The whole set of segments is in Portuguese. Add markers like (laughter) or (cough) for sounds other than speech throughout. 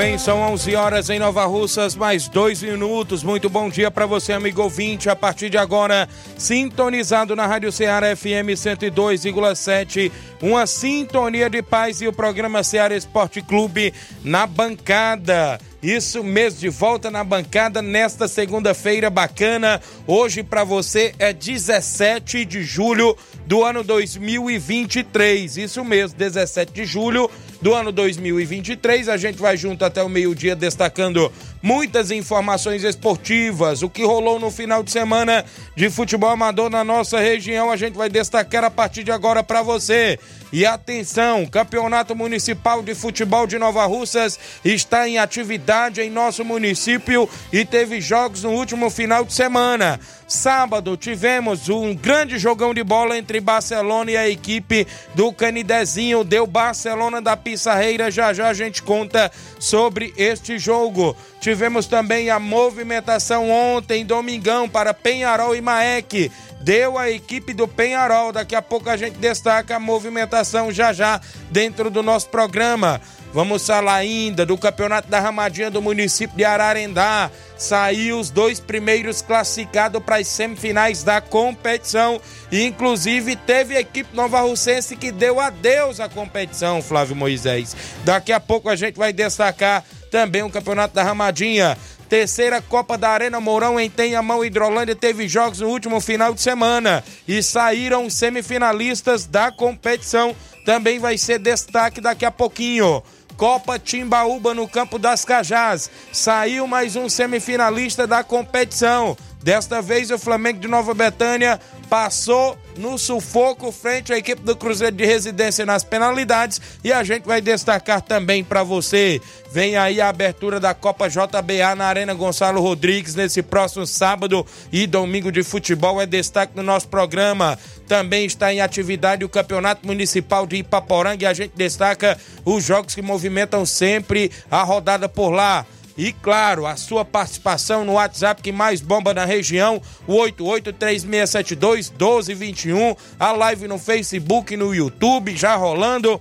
Bem, são 11 horas em Nova Russas, mais dois minutos. Muito bom dia para você, amigo ouvinte. A partir de agora, sintonizado na Rádio Ceará FM 102,7, uma sintonia de paz e o programa Ceará Esporte Clube na bancada. Isso mesmo, de volta na bancada nesta segunda-feira bacana. Hoje para você é 17 de julho do ano 2023. Isso mesmo, 17 de julho do ano 2023. A gente vai junto até o meio-dia destacando muitas informações esportivas. O que rolou no final de semana de futebol amador na nossa região, a gente vai destacar a partir de agora para você. E atenção, Campeonato Municipal de Futebol de Nova Russas está em atividade em nosso município e teve jogos no último final de semana. Sábado tivemos um grande jogão de bola entre Barcelona e a equipe do Canidezinho. Deu Barcelona da Pissarreira. Já já a gente conta sobre este jogo. Tivemos também a movimentação ontem, domingão, para Penharol e Maek. Deu a equipe do Penharol. Daqui a pouco a gente destaca a movimentação já já dentro do nosso programa. Vamos falar ainda do Campeonato da Ramadinha do município de Ararendá. Saiu os dois primeiros classificados para as semifinais da competição. E, inclusive, teve a equipe Nova Russense que deu adeus à competição, Flávio Moisés. Daqui a pouco a gente vai destacar também o Campeonato da Ramadinha. Terceira Copa da Arena Mourão em Tenhamão Hidrolândia teve jogos no último final de semana e saíram semifinalistas da competição. Também vai ser destaque daqui a pouquinho. Copa Timbaúba no Campo das Cajás. Saiu mais um semifinalista da competição. Desta vez o Flamengo de Nova Betânia passou no sufoco frente à equipe do Cruzeiro de Residência nas penalidades e a gente vai destacar também para você. Vem aí a abertura da Copa JBA na Arena Gonçalo Rodrigues nesse próximo sábado e domingo de futebol é destaque no nosso programa. Também está em atividade o Campeonato Municipal de Ipaporanga e a gente destaca os jogos que movimentam sempre a rodada por lá. E claro, a sua participação no WhatsApp que mais bomba na região, o 8836721221, a live no Facebook, no YouTube, já rolando.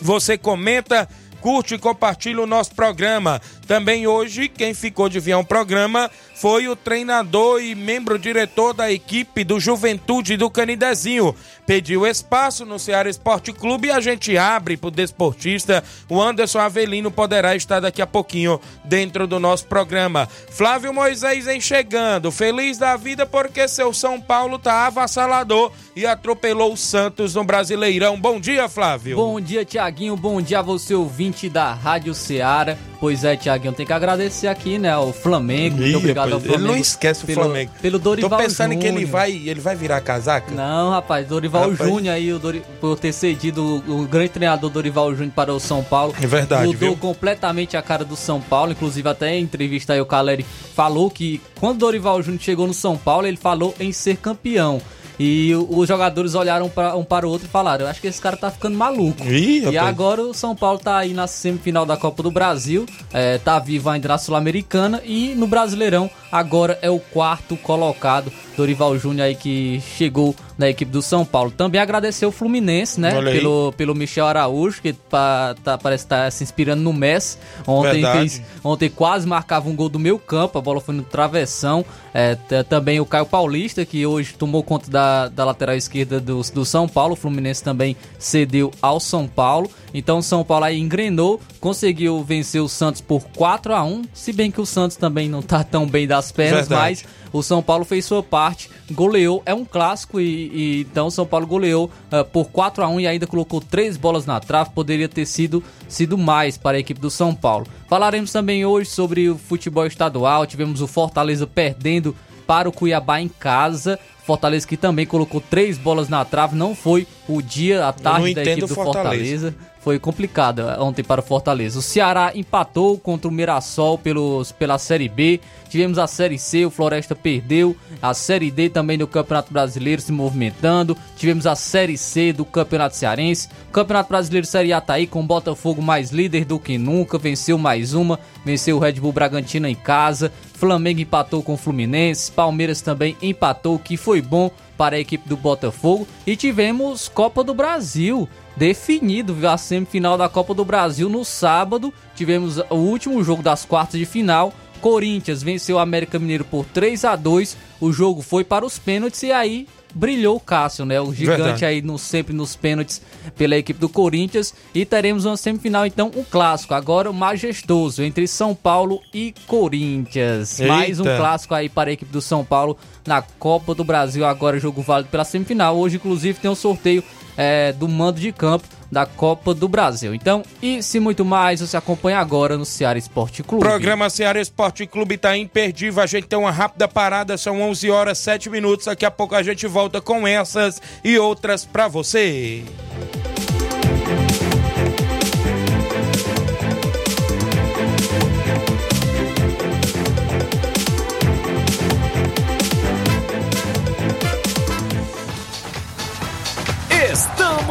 Você comenta curte e compartilha o nosso programa. Também hoje, quem ficou de vir ao programa foi o treinador e membro diretor da equipe do Juventude do Canidezinho. Pediu espaço no Ceará Esporte Clube e a gente abre para o desportista. O Anderson Avelino poderá estar daqui a pouquinho dentro do nosso programa. Flávio Moisés vem chegando, feliz da vida porque seu São Paulo tá avassalador e atropelou o Santos no Brasileirão. Bom dia, Flávio. Bom dia, Tiaguinho. Bom dia a você, ouvinte da Rádio Ceará. Pois é, Tiaguinho, tem que agradecer aqui, né, ao Flamengo. Muito obrigado ao Flamengo. Ele não esquece o pelo, Flamengo. Pelo Dorival Tô pensando que ele Júnior. vai, ele vai virar casaca. Não, rapaz, Dorival Rapaz. Júnior aí, o Dori- por ter cedido o, o grande treinador Dorival Júnior para o São Paulo. É verdade, Mudou viu? completamente a cara do São Paulo. Inclusive, até em entrevista aí o Caleri falou que quando Dorival Júnior chegou no São Paulo, ele falou em ser campeão. E os jogadores olharam pra, um para o outro e falaram: Eu acho que esse cara tá ficando maluco. Ih, E agora o São Paulo tá aí na semifinal da Copa do Brasil, é, tá vivo ainda na Sul-Americana e no Brasileirão agora é o quarto colocado Dorival Júnior aí que chegou na equipe do São Paulo. Também agradecer o Fluminense, né? Pelo, pelo Michel Araújo, que tá, tá, parece estar tá se inspirando no Messi. Ontem, fez, ontem quase marcava um gol do meu campo, a bola foi no travessão. É, também o Caio Paulista, que hoje tomou conta da, da lateral esquerda do, do São Paulo. O Fluminense também cedeu ao São Paulo. Então o São Paulo aí engrenou, conseguiu vencer o Santos por 4 a 1 Se bem que o Santos também não tá tão bem das pernas, Verdade. mas o São Paulo fez sua parte, goleou, é um clássico e, e então o São Paulo goleou uh, por 4 a 1 e ainda colocou três bolas na trave, poderia ter sido, sido mais para a equipe do São Paulo. Falaremos também hoje sobre o futebol estadual, tivemos o Fortaleza perdendo para o Cuiabá em casa. Fortaleza que também colocou três bolas na trave, não foi o dia, a tarde da equipe do Fortaleza. Fortaleza foi complicada ontem para o Fortaleza. O Ceará empatou contra o Mirassol pelos, pela Série B. Tivemos a Série C, o Floresta perdeu. A Série D também do Campeonato Brasileiro se movimentando. Tivemos a Série C do Campeonato Cearense. O Campeonato Brasileiro Série A tá aí com o Botafogo mais líder do que nunca. Venceu mais uma. Venceu o Red Bull Bragantino em casa. Flamengo empatou com o Fluminense. Palmeiras também empatou, que foi bom para a equipe do Botafogo. E tivemos Copa do Brasil definido a semifinal da Copa do Brasil no sábado. Tivemos o último jogo das quartas de final. Corinthians venceu o América Mineiro por 3 a 2. O jogo foi para os pênaltis e aí brilhou o Cássio, né? O gigante Verdade. aí no, sempre nos pênaltis pela equipe do Corinthians. E teremos uma semifinal, então, um clássico. Agora o majestoso entre São Paulo e Corinthians. Eita. Mais um clássico aí para a equipe do São Paulo na Copa do Brasil. Agora jogo válido pela semifinal. Hoje, inclusive, tem um sorteio é, do mando de campo da Copa do Brasil. Então, e se muito mais, você acompanha agora no Ceará Esporte Clube. Programa Ceará Esporte Clube está imperdível. A gente tem uma rápida parada, são 11 horas 7 minutos. Daqui a pouco a gente volta com essas e outras para você.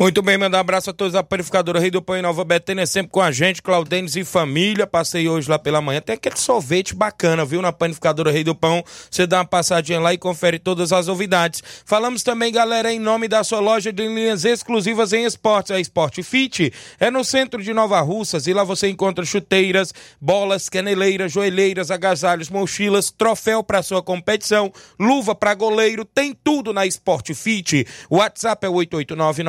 Muito bem, mandar um abraço a todos da Panificadora Rei do Pão em Nova Betânia, sempre com a gente, Claudênis e família. Passei hoje lá pela manhã. Tem aquele sorvete bacana, viu? Na Panificadora Rei do Pão. Você dá uma passadinha lá e confere todas as novidades. Falamos também, galera, em nome da sua loja de linhas exclusivas em esportes, a Sport Fit. É no centro de Nova Russas e lá você encontra chuteiras, bolas, caneleiras, joelheiras, agasalhos, mochilas, troféu para sua competição, luva para goleiro, tem tudo na Sport Fit. O WhatsApp é 889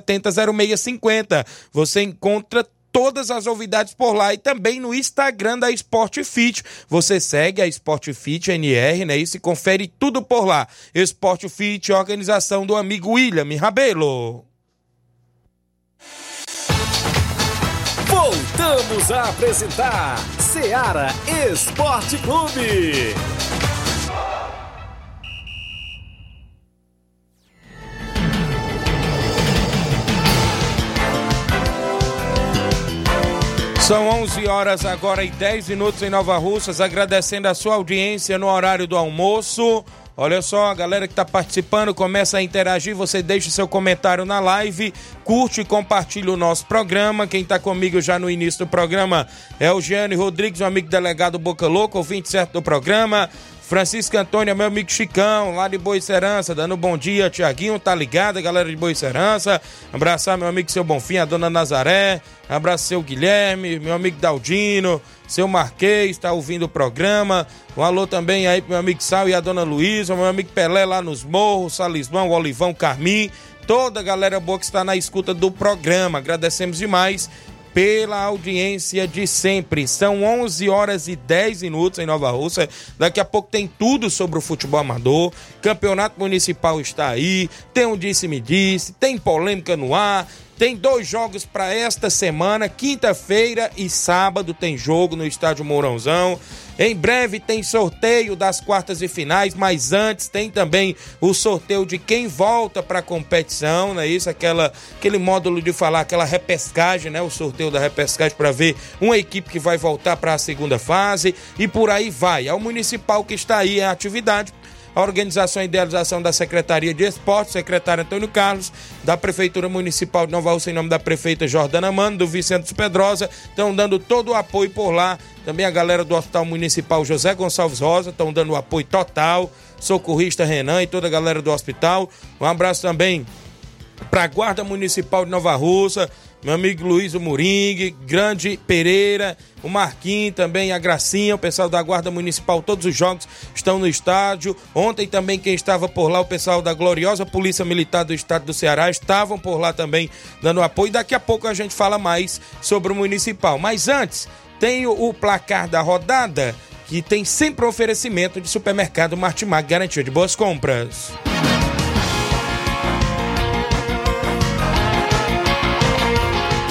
0650. Você encontra todas as novidades por lá e também no Instagram da Sport Fit. Você segue a Sport Fit NR, né? E se confere tudo por lá. Sport Fit, organização do amigo William Rabelo. Voltamos a apresentar Seara Esporte Clube. São 11 horas agora e 10 minutos em Nova Russas, agradecendo a sua audiência no horário do almoço. Olha só, a galera que está participando, começa a interagir, você deixa seu comentário na live, curte e compartilha o nosso programa. Quem está comigo já no início do programa é o Gianni Rodrigues, um amigo delegado Boca Louca, ouvinte certo do programa. Francisco Antônio, meu amigo Chicão, lá de Boa Serança, dando bom dia, Tiaguinho, tá ligado, galera de Boa Serança. Abraçar meu amigo seu Bonfim, a dona Nazaré. Abraço seu Guilherme, meu amigo Daldino, seu Marquês, tá ouvindo o programa. Um alô também aí pro meu amigo Sal e a dona Luísa, meu amigo Pelé lá nos Morros, Salismão, Olivão, Carmim. Toda a galera boa que está na escuta do programa. Agradecemos demais pela audiência de sempre. São 11 horas e 10 minutos em Nova Rússia. Daqui a pouco tem tudo sobre o futebol amador. Campeonato Municipal está aí. Tem um disse-me disse, tem polêmica no ar. Tem dois jogos para esta semana, quinta-feira e sábado tem jogo no estádio Mourãozão. Em breve tem sorteio das quartas e finais, mas antes tem também o sorteio de quem volta para a competição, não é isso? Aquela, aquele módulo de falar, aquela repescagem, né? O sorteio da repescagem para ver uma equipe que vai voltar para a segunda fase e por aí vai. É o municipal que está aí em atividade a organização e idealização da Secretaria de Esporte, secretário Antônio Carlos, da Prefeitura Municipal de Nova Rússia, em nome da prefeita Jordana Mano, do Vicente Pedrosa, estão dando todo o apoio por lá. Também a galera do Hospital Municipal José Gonçalves Rosa estão dando o apoio total. Socorrista Renan e toda a galera do hospital. Um abraço também para a Guarda Municipal de Nova Rússia, meu amigo Luiz Moringue, Grande Pereira, o Marquinhos também, a Gracinha, o pessoal da Guarda Municipal, todos os jogos estão no estádio. Ontem também quem estava por lá, o pessoal da gloriosa Polícia Militar do Estado do Ceará, estavam por lá também dando apoio. Daqui a pouco a gente fala mais sobre o Municipal. Mas antes, tem o placar da rodada, que tem sempre oferecimento de supermercado Martimag, garantia de boas compras.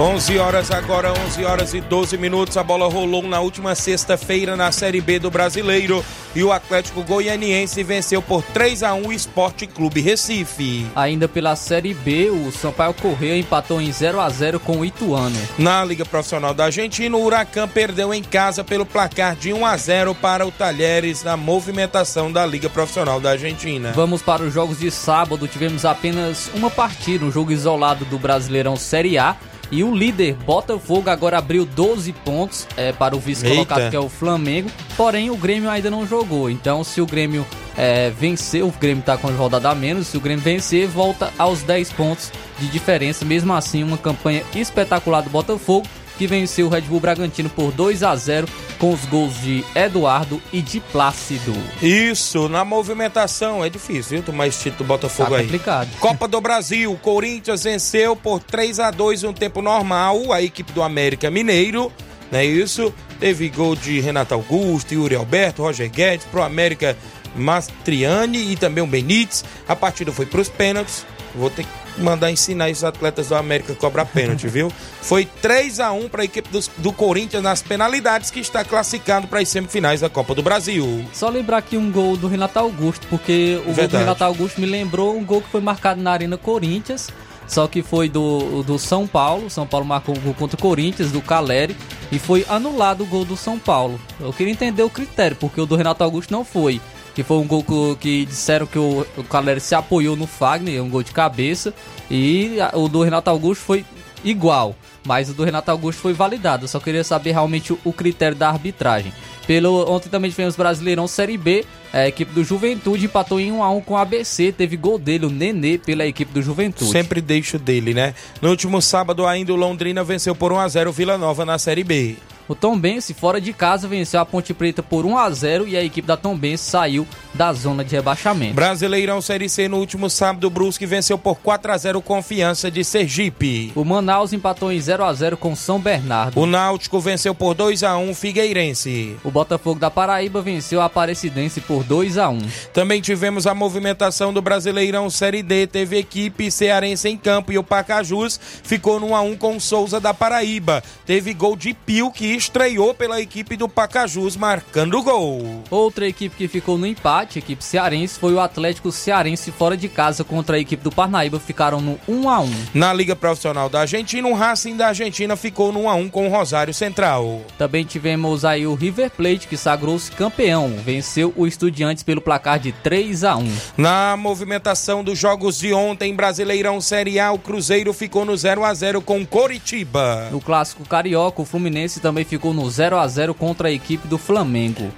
11 horas agora, 11 horas e 12 minutos. A bola rolou na última sexta-feira na Série B do Brasileiro e o Atlético Goianiense venceu por 3 a 1 o Esporte Clube Recife. Ainda pela Série B, o Sampaio Correia empatou em 0 a 0 com o Ituano. Na Liga Profissional da Argentina, o Huracan perdeu em casa pelo placar de 1 a 0 para o Talheres na movimentação da Liga Profissional da Argentina. Vamos para os jogos de sábado. Tivemos apenas uma partida, um jogo isolado do Brasileirão Série A. E o líder Botafogo agora abriu 12 pontos é, para o vice-colocado, que é o Flamengo. Porém, o Grêmio ainda não jogou. Então, se o Grêmio é, vencer, o Grêmio está com a rodada a menos. Se o Grêmio vencer, volta aos 10 pontos de diferença. Mesmo assim, uma campanha espetacular do Botafogo que venceu o Red Bull Bragantino por 2 a 0 com os gols de Eduardo e de Plácido. Isso, na movimentação é difícil, viu? Tomar esse título do Botafogo Tá aí. complicado. Copa do Brasil, o Corinthians venceu por 3 a 2 no tempo normal, a equipe do América Mineiro, não é isso? Teve gol de Renato Augusto, Yuri Alberto, Roger Guedes, pro América Mastriani e também o Benítez. A partida foi pros pênaltis. Vou ter que mandar ensinar esses atletas do América a cobrar pênalti, (laughs) viu? Foi 3 a 1 para a equipe dos- do Corinthians nas penalidades que está classificado para as semifinais da Copa do Brasil. Só lembrar aqui um gol do Renato Augusto, porque o gol do Verdade. Renato Augusto me lembrou um gol que foi marcado na Arena Corinthians, só que foi do, do São Paulo. São Paulo marcou um gol contra o Corinthians, do Caleri, e foi anulado o gol do São Paulo. Eu queria entender o critério, porque o do Renato Augusto não foi. Que foi um gol que, disseram que o, o Caleri se apoiou no Fagner, um gol de cabeça, e a- o do Renato Augusto foi igual. Mas o do Renato Augusto foi validado. Eu só queria saber realmente o, o critério da arbitragem. Pelo, ontem também tivemos Brasileirão Série B. A equipe do Juventude empatou em 1x1 com o ABC. Teve gol dele, o Nenê, pela equipe do Juventude. Sempre deixo dele, né? No último sábado, ainda o Londrina venceu por 1 a 0 o Vila Nova na Série B. O Tombense, fora de casa, venceu a Ponte Preta por 1x0 e a equipe da Tombense saiu da zona de rebaixamento. Brasileirão Série C no último sábado, o Brusque venceu por 4 a 0 Confiança de Sergipe. O Manaus empatou em 0x0 com São Bernardo. O Náutico venceu por 2 a 1 Figueirense. O Botafogo da Paraíba venceu a Aparecidense por 2x1. Também tivemos a movimentação do Brasileirão Série D. Teve equipe cearense em campo e o Pacajus ficou no 1 a 1 com o Souza da Paraíba. Teve gol de Pio que estreou pela equipe do Pacajus marcando gol. Outra equipe que ficou no empate, a equipe cearense, foi o Atlético Cearense fora de casa contra a equipe do Parnaíba, ficaram no 1 a 1. Na Liga Profissional da Argentina, o Racing da Argentina ficou no 1 a 1 com o Rosário Central. Também tivemos aí o River Plate que sagrou-se campeão, venceu o Estudiantes pelo placar de 3 a 1. Na movimentação dos jogos de ontem, Brasileirão Série A, o Cruzeiro ficou no 0 a 0 com Coritiba. No clássico carioca, o Fluminense também ficou no 0 a 0 contra a equipe do Flamengo.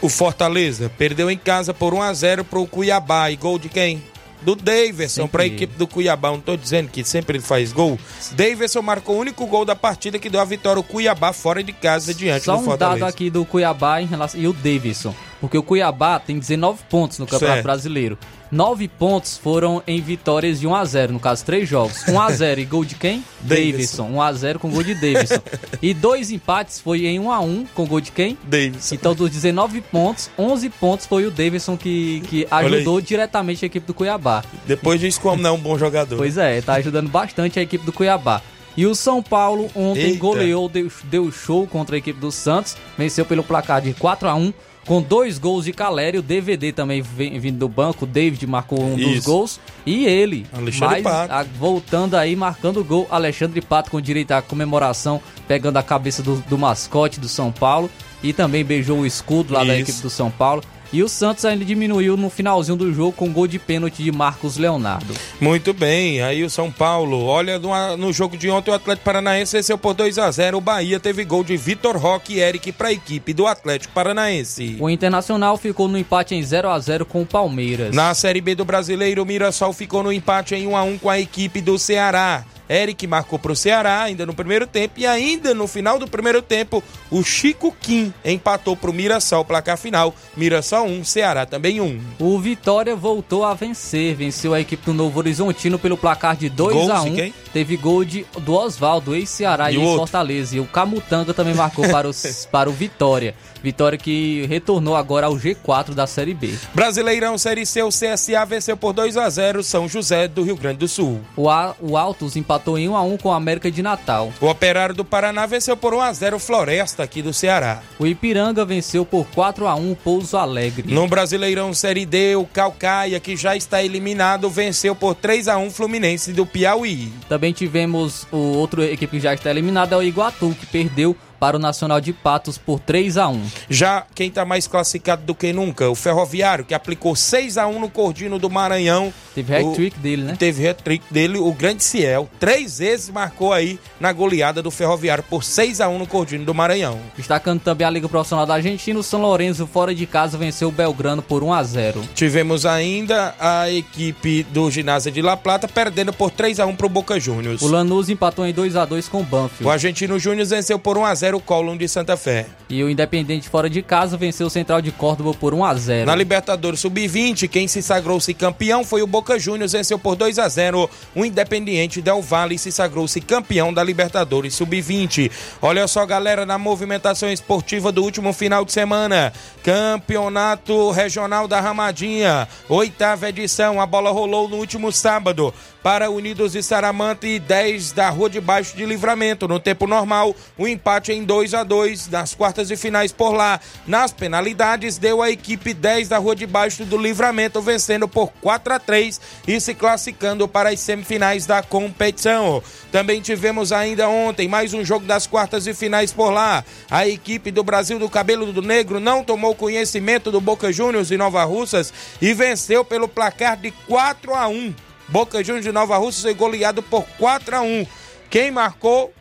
O Fortaleza perdeu em casa por 1 a 0 pro Cuiabá e gol de quem? do Daverson para a equipe do Cuiabá. Não tô dizendo que sempre ele faz gol. Daverson marcou o único gol da partida que deu a vitória ao Cuiabá fora de casa diante Só do um Fortaleza. dado aqui do Cuiabá em relação e o Davidson, porque o Cuiabá tem 19 pontos no Campeonato Certo. Brasileiro. 9 pontos foram em vitórias de 1 a 0, no caso 3 jogos. 1 a 0 e gol de quem? (laughs) Davidson. 1 a 0 com gol de Davidson. e dois empates foi em 1 a 1 com gol de quem? Davidson. Então, dos 19 pontos, 11 pontos foi o Davidson que, que ajudou diretamente a equipe do Cuiabá. Depois diz como não é um bom jogador. Pois é, tá ajudando bastante a equipe do Cuiabá. E o São Paulo ontem Eita. goleou, deu, deu show contra a equipe do Santos, venceu pelo placar de 4 a 1 com dois gols de Calério, o DVD também vem, vindo do banco, o David marcou um dos Isso. gols, e ele, Alexandre mas, Pato. a- voltando aí, marcando o gol, Alexandre Pato com direito à comemoração, pegando a cabeça do, do mascote do São Paulo, e também beijou o escudo lá da Isso. equipe do São Paulo. E o Santos ainda diminuiu no finalzinho do jogo com gol de pênalti de Marcos Leonardo. Muito bem, aí o São Paulo, olha no, no jogo de ontem o Atlético Paranaense venceu por 2 a 0 o Bahia teve gol de Vitor Roque e Eric para a equipe do Atlético Paranaense. O Internacional ficou no empate em 0 a 0 com o Palmeiras. Na Série B do Brasileiro, o Mirassol ficou no empate em 1 a 1 com a equipe do Ceará. Eric marcou para o Ceará ainda no primeiro tempo e ainda no final do primeiro tempo, o Chico Kim empatou para o Mirassol, placar final. Mirassol 1, Ceará também 1. O Vitória voltou a vencer, venceu a equipe do Novo Horizontino pelo placar de 2 Gols a de 1. quem? Teve gol de, do Oswaldo, ex-Ceará E e, ex-Fortaleza. E o Camutanga também marcou para, os, (laughs) para o Vitória. Vitória que retornou agora ao G4 da Série B. Brasileirão Série C, o CSA venceu por 2 a 0 São José do Rio Grande do Sul. O, A, o Altos empatou em 1 a 1 com a América de Natal. O Operário do Paraná venceu por 1 a 0 Floresta aqui do Ceará. O Ipiranga venceu por 4 a 1 o Pouso Alegre. No Brasileirão Série D, o Calcaia, que já está eliminado, venceu por 3 a 1 Fluminense do Piauí. Também tivemos o outro equipe que já está eliminada, é o Iguatu, que perdeu para o Nacional de Patos por 3 a 1 Já quem está mais classificado do que nunca, o Ferroviário, que aplicou 6 a 1 no Cordino do Maranhão. Teve hat-trick dele, né? Teve hat-trick dele, o Grande Ciel. Três vezes marcou aí na goleada do Ferroviário por 6 a 1 no Cordino do Maranhão. Destacando também a Liga Profissional da Argentina, o São Lourenço fora de casa venceu o Belgrano por 1 a 0 Tivemos ainda a equipe do Ginásio de La Plata perdendo por 3 a 1 para o Boca Juniors. O Lanús empatou em 2 a 2 com o Banfield. O Argentino Júnior venceu por 1 a 0 o Colón de Santa Fé. E o Independente fora de casa venceu o Central de Córdoba por 1 a 0 Na Libertadores Sub-20, quem se sagrou-se campeão foi o Boca Juniors, venceu por 2 a 0 o Independiente Del Valle se sagrou-se campeão da Libertadores Sub-20. Olha só, galera, na movimentação esportiva do último final de semana, Campeonato Regional da Ramadinha, oitava edição, a bola rolou no último sábado para Unidos de Saramanta e 10 da Rua de Baixo de Livramento. No tempo normal, o empate em 2 a 2 nas quartas de finais por lá. Nas penalidades, deu a equipe 10 da Rua de Baixo do Livramento vencendo por 4 a 3 e se classificando para as semifinais da competição. Também tivemos ainda ontem mais um jogo das quartas de finais por lá. A equipe do Brasil do Cabelo do Negro não tomou conhecimento do Boca Juniors de Nova Russas e venceu pelo placar de 4 a 1. Boca Juniors de Nova Rússia foi goleado por 4 a 1. Quem marcou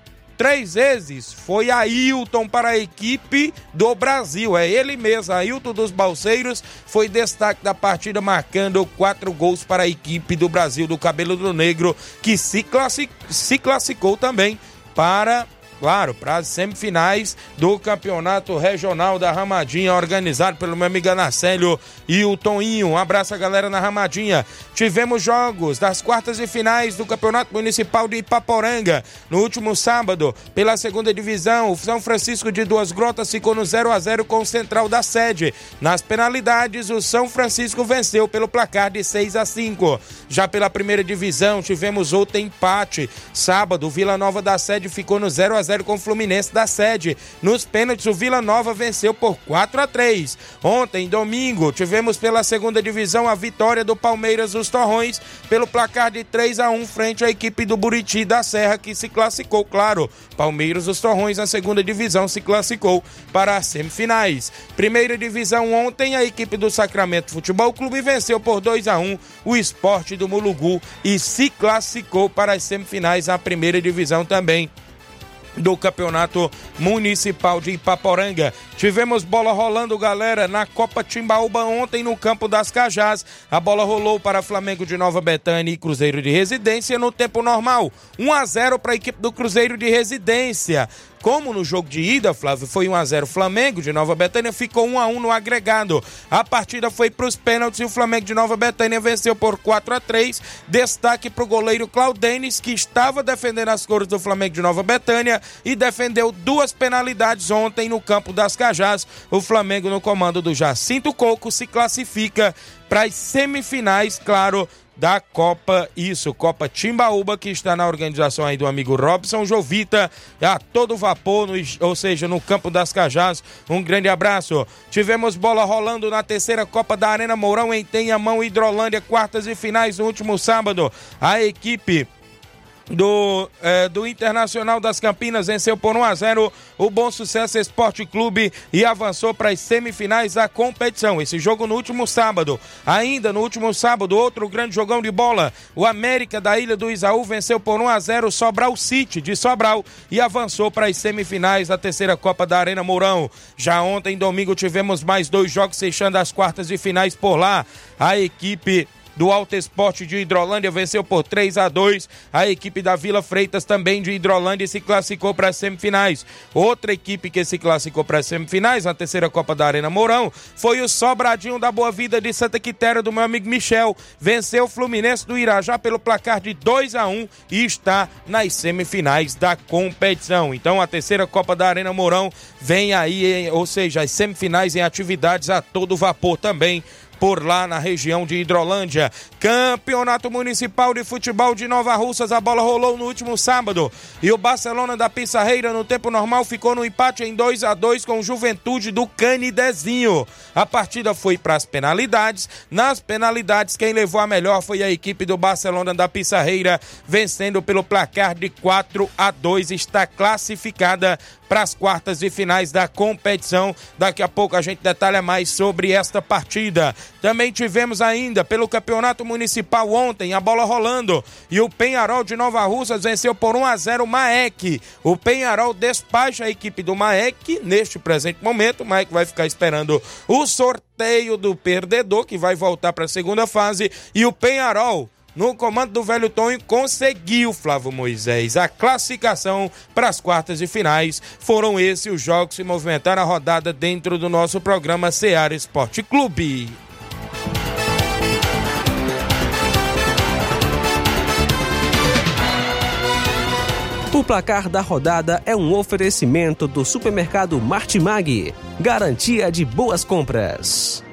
três vezes foi Ailton para a equipe do Brasil. É ele mesmo, Ailton dos Balseiros, foi destaque da partida, marcando quatro gols para a equipe do Brasil do Cabelo do Negro, que se, classi se classificou também para. Claro, para as semifinais do Campeonato Regional da Ramadinha, organizado pelo meu amigo Anacélio e o Toninho. Um abraço a galera na Ramadinha. Tivemos jogos das quartas e finais do Campeonato Municipal de Ipaporanga. No último sábado, pela segunda divisão, o São Francisco de Duas Grotas ficou no 0 a 0 com o Central da sede. Nas penalidades, o São Francisco venceu pelo placar de 6 a 5. Já pela primeira divisão, tivemos outro empate. Sábado, o Vila Nova da sede ficou no 0 a 0 com o Fluminense da sede. Nos pênaltis, o Vila Nova venceu por 4 a 3. Ontem, domingo, tivemos pela segunda divisão a vitória do Palmeiras dos Torrões pelo placar de 3 a 1 frente à equipe do Buriti da Serra, que se classificou, claro. Palmeiras dos Torrões na segunda divisão se classificou para as semifinais. Primeira divisão ontem, a equipe do Sacramento Futebol Clube venceu por 2 a 1 o esporte do Mulugu e se classificou para as semifinais na primeira divisão também do Campeonato Municipal de Ipaporanga. Tivemos bola rolando, galera, na Copa Timbaúba ontem no Campo das Cajás. A bola rolou para Flamengo de Nova Betânia e Cruzeiro de Residência no tempo normal. 1 a 0 para a equipe do Cruzeiro de Residência. Como no jogo de ida, Flávio, foi 1 a 0 Flamengo de Nova Betânia, ficou 1 a 1 no agregado. A partida foi para os pênaltis e o Flamengo de Nova Betânia venceu por 4 a 3. Destaque para o goleiro Claudenis, que estava defendendo as cores do Flamengo de Nova Betânia e defendeu duas penalidades ontem no campo das Cajás. O Flamengo, no comando do Jacinto Coco, se classifica para as semifinais, claro, da Copa, isso, Copa Timbaúba, que está na organização aí do amigo Robson Jovita, a todo vapor, no, ou seja, no Campo das Cajás. Um grande abraço. Tivemos bola rolando na terceira Copa da Arena Mourão em Tenhamão, Hidrolândia, quartas e finais no último sábado. A equipe do, eh, do Internacional das Campinas venceu por 1 a 0 o Bom Sucesso Esporte Clube e avançou para as semifinais da competição. Esse jogo no último sábado. Ainda no último sábado, outro grande jogão de bola. O América da Ilha do Isaú venceu por 1 a 0 Sobral City de Sobral e avançou para as semifinais da terceira Copa da Arena Mourão. Já ontem, domingo, tivemos mais dois jogos fechando as quartas de finais por lá. A equipe do Alto Esporte de Hidrolândia venceu por 3 a 2. A equipe da Vila Freitas também de Hidrolândia se classificou para as semifinais. Outra equipe que se classificou para as semifinais na terceira Copa da Arena Mourão foi o Sobradinho da Boa Vida de Santa Quitéria do meu amigo Michel. Venceu o Fluminense do Irajá pelo placar de 2 a 1 e está nas semifinais da competição. Então a terceira Copa da Arena Mourão vem aí, ou seja, as semifinais em atividades a todo vapor também por lá na região de Hidrolândia. Campeonato Municipal de Futebol de Nova Russas, a bola rolou no último sábado e o Barcelona da Pissarreira no tempo normal ficou no empate em 2 a 2 com Juventude do Canidezinho. A partida foi para as penalidades. Nas penalidades, quem levou a melhor foi a equipe do Barcelona da Pissarreira, vencendo pelo placar de 4 a 2. Está classificada para as quartas de finais da competição. Daqui a pouco a gente detalha mais sobre esta partida. Também tivemos ainda pelo Campeonato Municipal ontem a bola rolando e o Penharol de Nova Russas venceu por 1 a 0 o Maek. O Penharol despacha a equipe do Maek neste presente momento. O Maek vai ficar esperando o sorteio do perdedor que vai voltar para a segunda fase e o Penharol no comando do velho Tonho, conseguiu, Flávio Moisés, a classificação para as quartas de finais. Foram esses os jogos que movimentaram a rodada dentro do nosso programa Seara Esporte Clube. O placar da rodada é um oferecimento do supermercado Martimag, garantia de boas compras.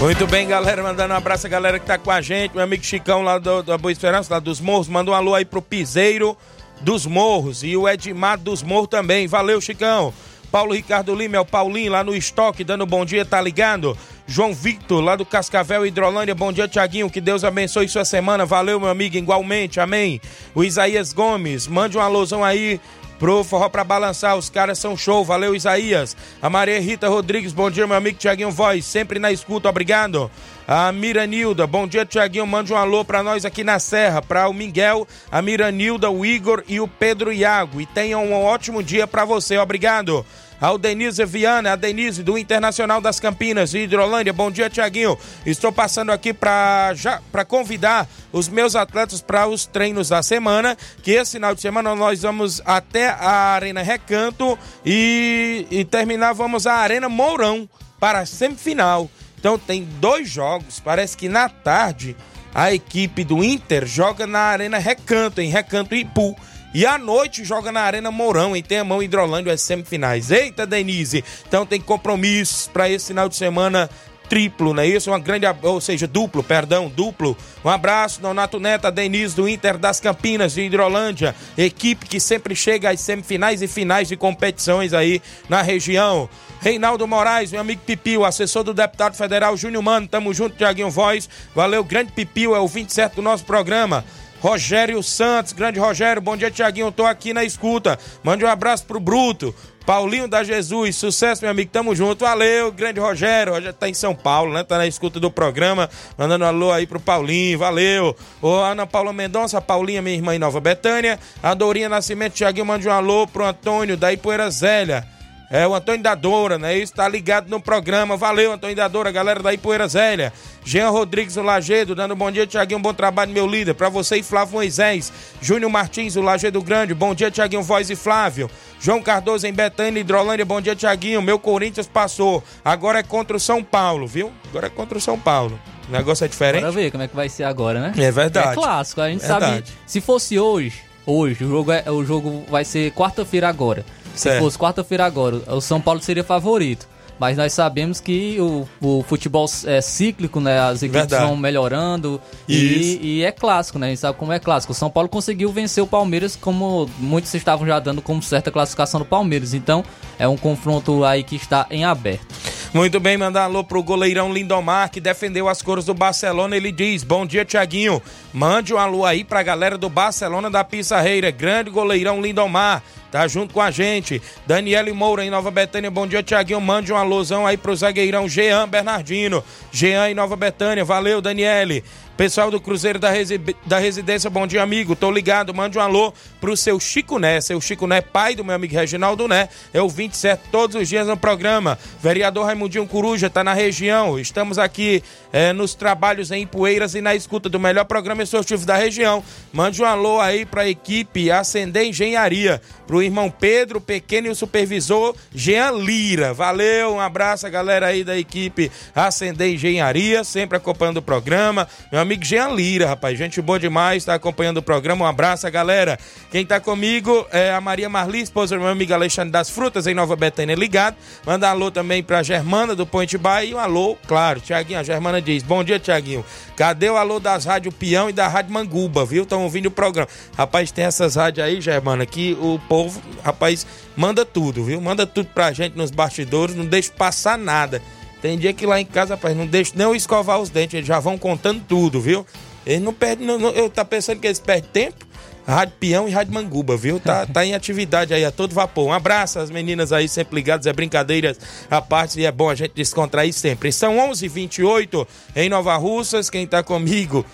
Muito bem, galera. Mandando um abraço a galera que tá com a gente. Meu amigo Chicão lá do, da Boa Esperança, lá dos Morros. Manda um alô aí pro Piseiro dos Morros e o Edmar dos Morros também. Valeu, Chicão. Paulo Ricardo Lima, é o Paulinho lá no estoque, dando bom dia, tá ligado? João Victor, lá do Cascavel Hidrolândia, bom dia, Tiaguinho, que Deus abençoe sua semana, valeu, meu amigo, igualmente, amém. O Isaías Gomes, mande um alôzão aí pro Forró pra balançar, os caras são show, valeu Isaías. A Maria Rita Rodrigues, bom dia meu amigo Tiaguinho Voz, sempre na escuta, obrigado. A Miranilda, bom dia Tiaguinho, mande um alô pra nós aqui na Serra, pra o Miguel, a Miranilda, o Igor e o Pedro Iago. E tenham um ótimo dia pra você, obrigado ao Denise Viana, a Denise do Internacional das Campinas Hidrolândia. Bom dia, Tiaguinho. Estou passando aqui para convidar os meus atletas para os treinos da semana, que esse final de semana nós vamos até a Arena Recanto e, e terminar vamos à Arena Mourão para a semifinal. Então tem dois jogos, parece que na tarde a equipe do Inter joga na Arena Recanto, em Recanto Ipu. E à noite joga na Arena Mourão, em Temão, Hidrolândia, as semifinais. Eita, Denise! Então tem compromissos para esse final de semana triplo, não é isso? Uma grande, ou seja, duplo, perdão, duplo. Um abraço, Donato Neto, a Denise do Inter das Campinas de Hidrolândia, equipe que sempre chega às semifinais e finais de competições aí na região. Reinaldo Moraes, meu amigo Pipio, assessor do deputado federal Júnior Mano, tamo junto, Tiaguinho Voz. Valeu, grande Pipio, é o 27 do nosso programa. Rogério Santos, grande Rogério, bom dia, Tiaguinho. Tô aqui na escuta. Mande um abraço pro Bruto. Paulinho da Jesus, sucesso, meu amigo, tamo junto. Valeu, grande Rogério. Rogério tá em São Paulo, né? Tá na escuta do programa, mandando um alô aí pro Paulinho, valeu. Ô, Ana Paula Mendonça, Paulinha, minha irmã em Nova Betânia. A Dorinha Nascimento, Tiaguinho, mande um alô pro Antônio da Ipoeira Zélia. É o Antônio da Doura, né? Isso tá ligado no programa. Valeu, Antônio da Doura, galera da Ipoeira Zélia. Jean Rodrigues, o Lagedo, dando um bom dia, Tiaguinho. Bom trabalho, meu líder. Pra você e Flávio Moisés. Júnior Martins, o Lagedo Grande. Bom dia, Tiaguinho Voz e Flávio. João Cardoso em Betânia, Hidrolândia. Bom dia, Tiaguinho. Meu Corinthians passou. Agora é contra o São Paulo, viu? Agora é contra o São Paulo. O negócio é diferente. Bora ver como é que vai ser agora, né? É verdade. É clássico, a gente Verdade. sabe. Se fosse hoje, hoje, o jogo, é, o jogo vai ser quarta-feira agora. Se Certo. fosse quarta-feira agora, o São Paulo seria favorito. Mas nós sabemos que o, o futebol é cíclico, né? As equipes Verdade. vão melhorando. E, e é clássico, né? A gente sabe como é clássico. O São Paulo conseguiu vencer o Palmeiras, como muitos estavam já dando como certa classificação do Palmeiras. Então, é um confronto aí que está em aberto. Muito bem, mandar alô pro goleirão Lindomar, que defendeu as cores do Barcelona. Ele diz: Bom dia, Tiaguinho. Mande um alô aí pra galera do Barcelona da Pissarreira. Grande goleirão Lindomar. Tá junto com a gente. Daniele Moura em Nova Betânia. Bom dia, Tiaguinho. Mande um alôzão aí pro zagueirão Jean Bernardino. Jean em Nova Betânia. Valeu, Daniele. Pessoal do Cruzeiro da, Resi- da Residência, bom dia, amigo. Tô ligado, mande um alô pro seu Chico Né. Seu Chico Né, pai do meu amigo Reginaldo Né. É o 27 todos os dias no programa. Vereador Raimundinho Coruja tá na região. Estamos aqui eh, nos trabalhos em Poeiras e na escuta do melhor programa esportivo da região. Mande um alô aí pra equipe Ascender Engenharia. Pro irmão Pedro Pequeno e o supervisor Jean Lira. Valeu, um abraço a galera aí da equipe Ascender Engenharia, sempre acompanhando o programa. Meu amigo Jean Lira, rapaz, gente boa demais, tá acompanhando o programa. Um abraço, galera. Quem tá comigo é a Maria Marli, esposa do meu amigo Alexandre das Frutas, em Nova Betânia, ligado. Manda alô também pra Germana do Point Bay e um alô, claro, Tiaguinho. A Germana diz: Bom dia, Tiaguinho. Cadê o alô das Rádio Peão e da Rádio Manguba, viu? Estão ouvindo o programa. Rapaz, tem essas rádios aí, Germana, que o povo, rapaz, manda tudo, viu? Manda tudo pra gente nos bastidores, não deixa passar nada. Tem dia que lá em casa, rapaz, não deixa nem eu escovar os dentes, eles já vão contando tudo, viu? Eles não perdem, não, não- eu tá pensando que eles perdem tempo? Rádio Peão e Rádio Manguba, viu? Tá, tá em atividade aí a todo vapor. Um abraço às meninas aí sempre ligadas, é brincadeiras à parte e é bom a gente descontrair sempre. São 11h28 em Nova Russas, quem tá comigo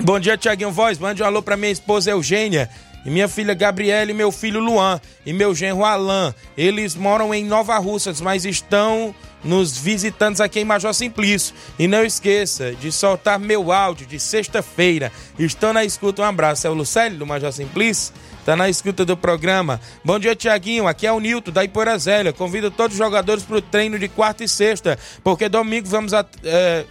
Bom dia, Tiaguinho Voz. Mande um alô pra minha esposa Eugênia. E minha filha Gabriela e meu filho Luan. E meu genro Alain. Eles moram em Nova Russas, mas estão nos visitando aqui em Major Simplício. E não esqueça de soltar meu áudio de sexta-feira. Estão na escuta. Um abraço. É o Lucélio do Major Simplício. Tá na escuta do programa. Bom dia, Tiaguinho. Aqui é o Nilton, da Ipoeira Zélia. Convido todos os jogadores pro treino de quarta e sexta, porque domingo vamos a, é,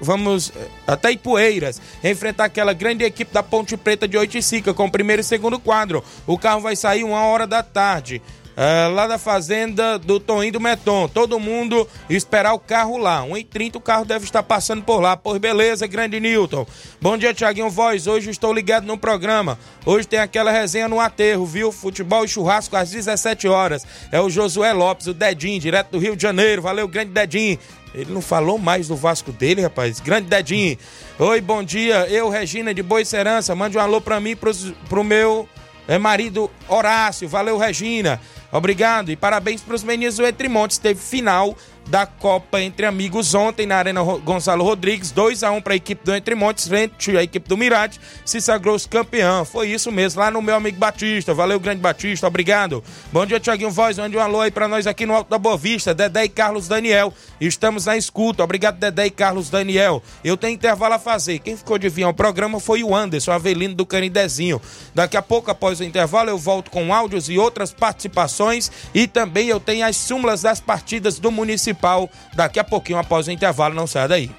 vamos eh, até Ipueiras enfrentar aquela grande equipe da Ponte Preta de Oiticica com o primeiro e segundo quadro. O carro vai sair uma hora da tarde. Eh, lá da fazenda do Toninho do Meton. Todo mundo esperar o carro lá. 1h30 o carro deve estar passando por lá. Por beleza, grande Newton. Bom dia, Tiaguinho Voz. Hoje estou ligado no programa. Hoje tem aquela resenha no aterro, viu? Futebol e churrasco às 17 horas. É o Josué Lopes, o Dedinho, direto do Rio de Janeiro. Valeu, grande Dedinho. Ele não falou mais do Vasco dele, rapaz. Grande Dedinho. Oi, bom dia. Eu, Regina de Boicerança. Mande um alô pra mim pros- pro meu é, marido Horácio. Valeu, Regina. Obrigado. E parabéns pros meninos do Entre Montes. Teve final da Copa Entre Amigos ontem na Arena Gonçalo Rodrigues. 2 a 1 para a equipe do Entre Montes, frente à equipe do Mirade. Se sagrou campeão. Foi isso mesmo, lá no meu amigo Batista. Valeu, grande Batista. Obrigado. Bom dia, Tiaguinho Voz. Mande um alô aí pra nós aqui no Alto da Boa Vista. Dedé e Carlos Daniel. Estamos na escuta. Obrigado, Dedé e Carlos Daniel. Eu tenho intervalo a fazer. Quem ficou de vir ao programa foi o Anderson Avelino do Canidezinho. Daqui a pouco, após o intervalo, eu volto com áudios e outras participações. E também eu tenho as súmulas das partidas do Municipal. Daqui a pouquinho, após o intervalo. Não saia daí.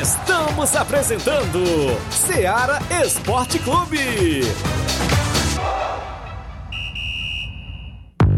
Estamos apresentando Seara Esporte Clube.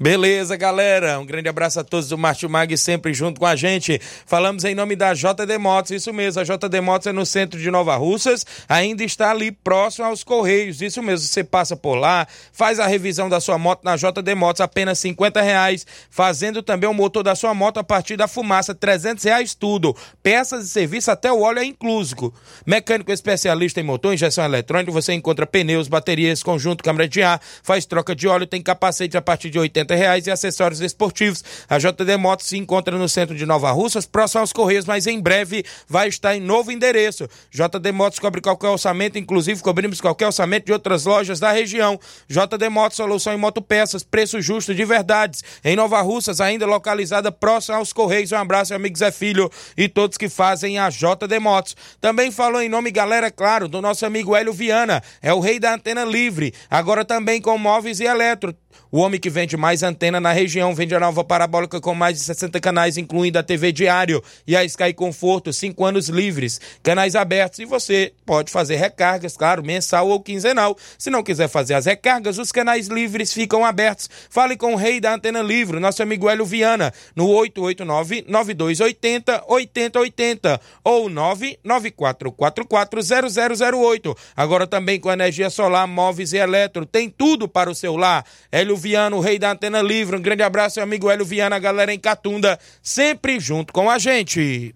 Beleza, galera. Um grande abraço a todos do Márcio Mag, sempre junto com a gente. Falamos em nome da JD Motos, isso mesmo. A JD Motos é no centro de Nova Russas, ainda está ali próximo aos Correios. Isso mesmo, você passa por lá, faz a revisão da sua moto na JD Motos, apenas 50 reais. Fazendo também o motor da sua moto a partir da fumaça, 300 reais tudo. Peças e serviço, até o óleo é incluso. Mecânico especialista em motor, injeção eletrônica, você encontra pneus, baterias, conjunto, câmara de ar, faz troca de óleo, tem capacete a partir de 80 reais e acessórios esportivos. A JD Motos se encontra no centro de Nova Russas, próximo aos Correios, mas em breve vai estar em novo endereço. JD Motos cobre qualquer orçamento, inclusive cobrimos qualquer orçamento de outras lojas da região. JD Motos, solução em motopeças, preço justo de verdades. Em Nova Russas, ainda localizada próximo aos Correios. Um abraço, amigo Zé Filho e todos que fazem a JD Motos. Também falou em nome, galera, claro, do nosso amigo Hélio Viana. É o rei da antena livre. Agora também com móveis e eletro. O homem que vende mais antena na região vende a nova parabólica com mais de 60 canais, incluindo a TV Diário e a Sky Conforto, 5 anos livres, canais abertos. E você pode fazer recargas, claro, mensal ou quinzenal. Se não quiser fazer as recargas, os canais livres ficam abertos. Fale com o rei da antena livre, nosso amigo Hélio Viana, no 889-9280-8080 ou 994440008. Agora também com energia solar, móveis e eletro. Tem tudo para o seu lar. Hélio Viana, o rei da antena livre. Um grande abraço, meu amigo Hélio Viana, a galera em Catunda, sempre junto com a gente.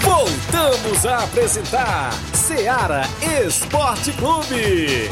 Voltamos a apresentar Seara Esporte Clube.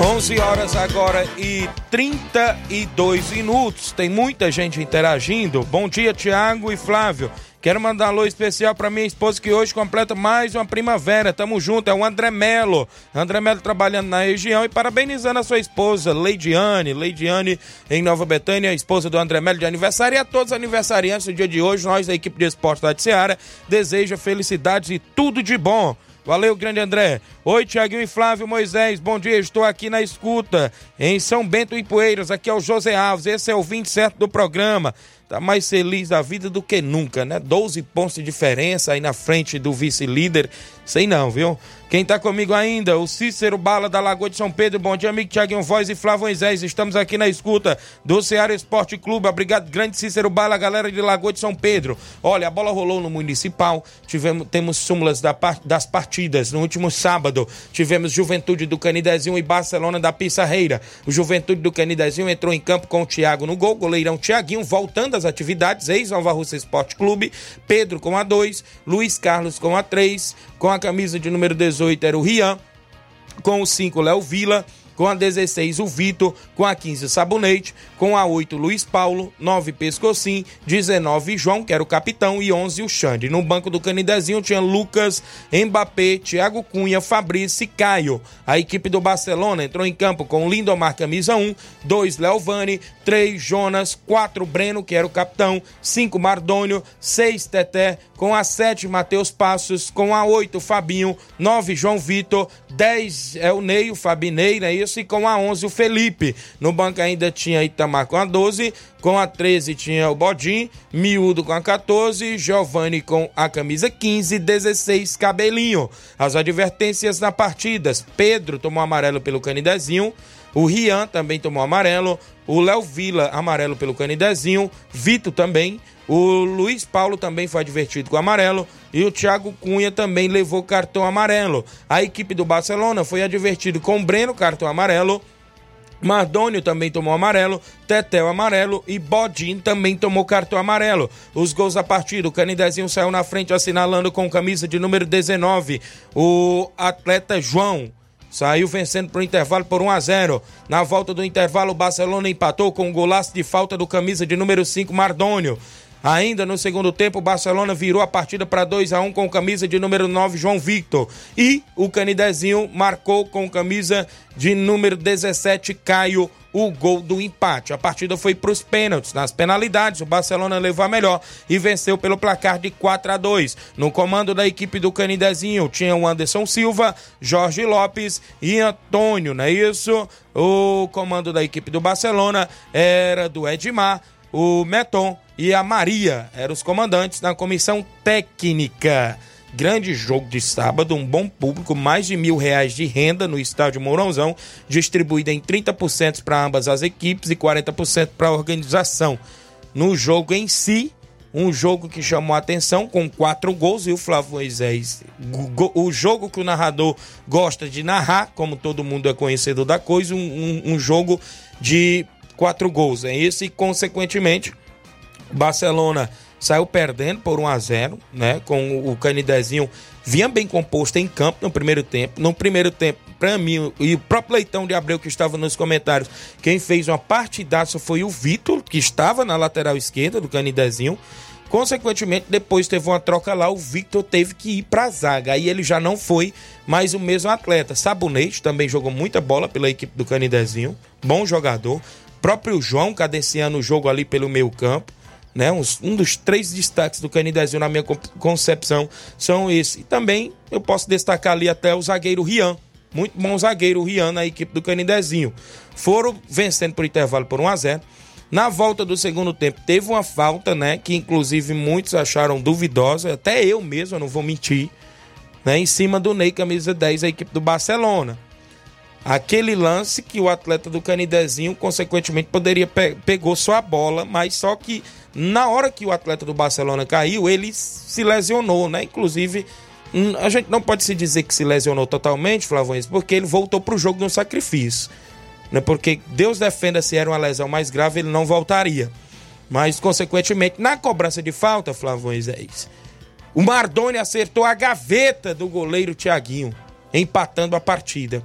11 horas agora e 32 minutos. Tem muita gente interagindo. Bom dia, Tiago e Flávio. Quero mandar um alô especial para minha esposa que hoje completa mais uma primavera. Tamo junto, é o André Melo. André Melo trabalhando na região e parabenizando a sua esposa, Leidiane. Leidiane em Nova Betânia, esposa do André Melo de aniversário. E a todos os aniversariantes do dia de hoje, nós da equipe de esporte da Seara, deseja felicidades e tudo de bom. Valeu, grande André. Oi, Tiaguinho e Flávio Moisés. Bom dia, estou aqui na escuta em São Bento e Poeiras. Aqui é o José Alves. Esse é o 27 do programa. Tá mais feliz da vida do que nunca, né? 12 pontos de diferença aí na frente do vice-líder. Sei não, viu? Quem tá comigo ainda? O Cícero Bala da Lagoa de São Pedro. Bom dia, amigo Tiaguinho Voz e Flávio Moisés. Estamos aqui na escuta do Ceará Esporte Clube. Obrigado, grande Cícero Bala, galera de Lagoa de São Pedro. Olha, a bola rolou no Municipal. Tivemos, temos súmulas da, das partidas. No último sábado, tivemos Juventude do Canidezinho e Barcelona da Pissarreira. O Juventude do Canidezinho entrou em campo com o Thiago no gol. Goleirão Tiaguinho voltando às atividades. Ex-Nova Russa Esporte Clube. Pedro com a 2. Luiz Carlos com a 3. Com a camisa de número 18 era o Rian. Com o 5, Léo Vila. Com a 16, o Vitor. Com a 15, o Sabonete. Com a 8, Luiz Paulo. 9, Pescocim. 19, João, que era o capitão. E 11, o Xande. No banco do Canidezinho tinha Lucas, Mbappé, Thiago Cunha, Fabrício e Caio. A equipe do Barcelona entrou em campo com Lindomar, camisa 1. 2, Leovani. 3, Jonas. 4, Breno, que era o capitão. 5, Mardônio. 6, Teté. Com a 7, Matheus Passos. Com a 8, Fabinho. 9, João Vitor. 10 é o Ney, o Fabinei, é isso? E com a 11, o Felipe. No banco ainda tinha Itamar com a 12. Com a 13 tinha o Bodim. Miúdo com a 14. Giovanni com a camisa 15. 16, Cabelinho. As advertências na partidas. Pedro tomou amarelo pelo Canidezinho. O Rian também tomou amarelo. O Léo Vila, amarelo pelo Canidezinho. Vitor também. O Luiz Paulo também foi advertido com amarelo. E o Thiago Cunha também levou cartão amarelo. A equipe do Barcelona foi advertido com Breno, cartão amarelo. Mardônio também tomou amarelo, Tetel amarelo e Bodin também tomou cartão amarelo. Os gols da partida, o Canidezinho saiu na frente assinalando com camisa de número 19. O atleta João Saiu vencendo para o intervalo por 1 a 0. Na volta do intervalo, o Barcelona empatou com um golaço de falta do camisa de número 5, Mardônio. Ainda no segundo tempo, o Barcelona virou a partida para 2 a 1 com camisa de número 9, João Victor. E o Canidezinho marcou com camisa de número 17, Caio, o gol do empate. A partida foi para os pênaltis. Nas penalidades, o Barcelona levou a melhor e venceu pelo placar de 4 a 2. No comando da equipe do Canidezinho tinha o Anderson Silva, Jorge Lopes e Antônio, não é isso? O comando da equipe do Barcelona era do Edmar, o Meton e a Maria eram os comandantes da comissão técnica. Grande jogo de sábado, um bom público, mais de mil reais de renda no estádio Mourãozão, distribuída em 30% para ambas as equipes e 40% para a organização. No jogo em si, um jogo que chamou a atenção com quatro gols e o Flávio Moisés, o jogo que o narrador gosta de narrar, como todo mundo é conhecedor da coisa, um, um, um jogo de quatro gols. É isso e, consequentemente, Barcelona saiu perdendo por 1 a 0 né? Com o Canidezinho vinha bem composto em campo no primeiro tempo. No primeiro tempo, para mim, e o próprio Leitão de Abreu que estava nos comentários, quem fez uma partidaça foi o Vitor, que estava na lateral esquerda do Canidezinho. Consequentemente, depois teve uma troca lá, o Victor teve que ir para a zaga. Aí ele já não foi mais o mesmo atleta. Sabonete também jogou muita bola pela equipe do Canidezinho, bom jogador. Próprio João cadenciando o jogo ali pelo meio campo né? Um, dos três destaques do Canidezinho, na minha concepção, são esses. E também eu posso destacar ali até o zagueiro Rian. Muito bom zagueiro Rian na equipe do Canidezinho. Foram vencendo por intervalo por 1 a 0 na volta do segundo tempo teve uma falta, né? Que inclusive muitos acharam duvidosa, até eu mesmo, eu não vou mentir, né? Em cima do Ney, camisa 10, a equipe do Barcelona. Aquele lance que o atleta do Canidezinho, consequentemente, poderia pe pegou sua bola, mas só que na hora que o atleta do Barcelona caiu, ele se lesionou, né? Inclusive, a gente não pode se dizer que se lesionou totalmente, Flavões, porque ele voltou para o jogo no sacrifício. Né? Porque Deus defenda se era uma lesão mais grave, ele não voltaria. Mas, consequentemente, na cobrança de falta, Flavões, é isso. O Mardoni acertou a gaveta do goleiro Thiaguinho, empatando a partida.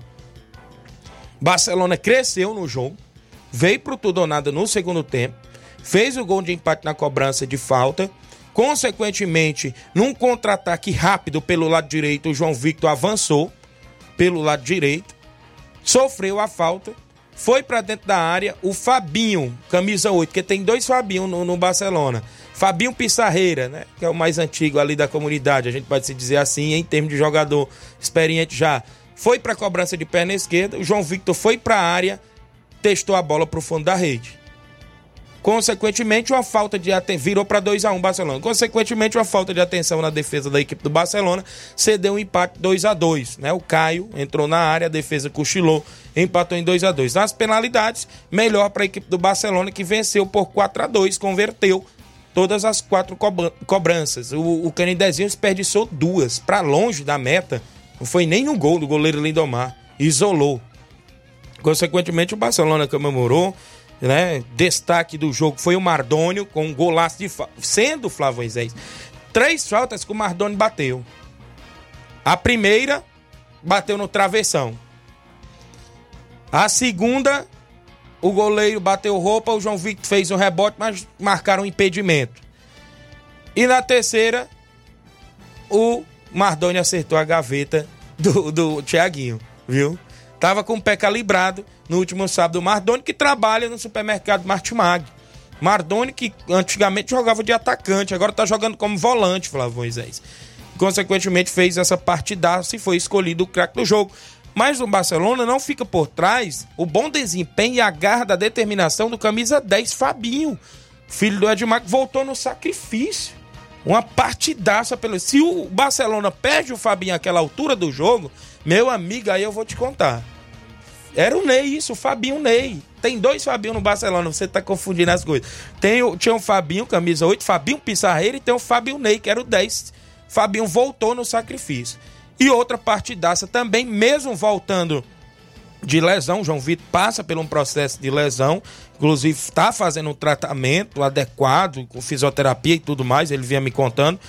Barcelona cresceu no jogo, veio pro tudo ou nada no segundo tempo, fez o gol de empate na cobrança de falta. Consequentemente, num contra-ataque rápido pelo lado direito, o João Victor avançou pelo lado direito, sofreu a falta, foi para dentro da área. O Fabinho, camisa 8, que tem dois Fabinho no, no, Barcelona. Fabinho Pissarreira, né? Que é o mais antigo ali da comunidade, a gente pode se dizer assim, em termos de jogador experiente já foi para a cobrança de perna esquerda, o João Victor foi para a área, testou a bola para o fundo da rede. Consequentemente, uma falta de atenção. Virou para 2 a 1 um Barcelona. Consequentemente, uma falta de atenção na defesa da equipe do Barcelona cedeu um empate 2 a 2 né? O Caio entrou na área, a defesa cochilou, empatou em 2 a 2 Nas penalidades, melhor para a equipe do Barcelona, que venceu por 4 a 2 converteu todas as quatro cobranças. O, o Canidezinho desperdiçou duas, para longe da meta não foi nem no gol do goleiro Lindomar. Isolou. Consequentemente, o Barcelona comemorou. Né? Destaque do jogo foi o Mardônio com um golaço de fa... sendo Flávio Moisés. Três faltas que o Mardônio bateu. A primeira bateu no travessão. A segunda, o goleiro bateu roupa, o João Victor fez um rebote, mas marcaram um impedimento. E na terceira, o Mardoni acertou a gaveta do, do Tiaguinho, viu? Tava com o pé calibrado no último sábado. O Mardoni que trabalha no supermercado Martimag. Mardoni que antigamente jogava de atacante, agora tá jogando como volante, Flávio Moisés. Consequentemente fez essa partidaça e foi escolhido o craque do jogo. Mas o Barcelona não fica por trás o bom desempenho e a garra da determinação do camisa 10, Fabinho. Filho do Edmar, que voltou no sacrifício. Uma partidaça pelo. Se o Barcelona perde o Fabinho àquela altura do jogo, meu amigo, aí eu vou te contar. Era o Ney, isso, o Fabinho Ney. Tem dois Fabinho no Barcelona, você tá confundindo as coisas. Tem, tinha um Fabinho, camisa 8, Fabinho Pissarreira, e tem o Fabinho Ney, que era o 10. Fabinho voltou no sacrifício. E outra partidaça também, mesmo voltando de lesão. João Vitor passa por um processo de lesão, inclusive está fazendo um tratamento adequado, com fisioterapia e tudo mais, ele vinha me contando,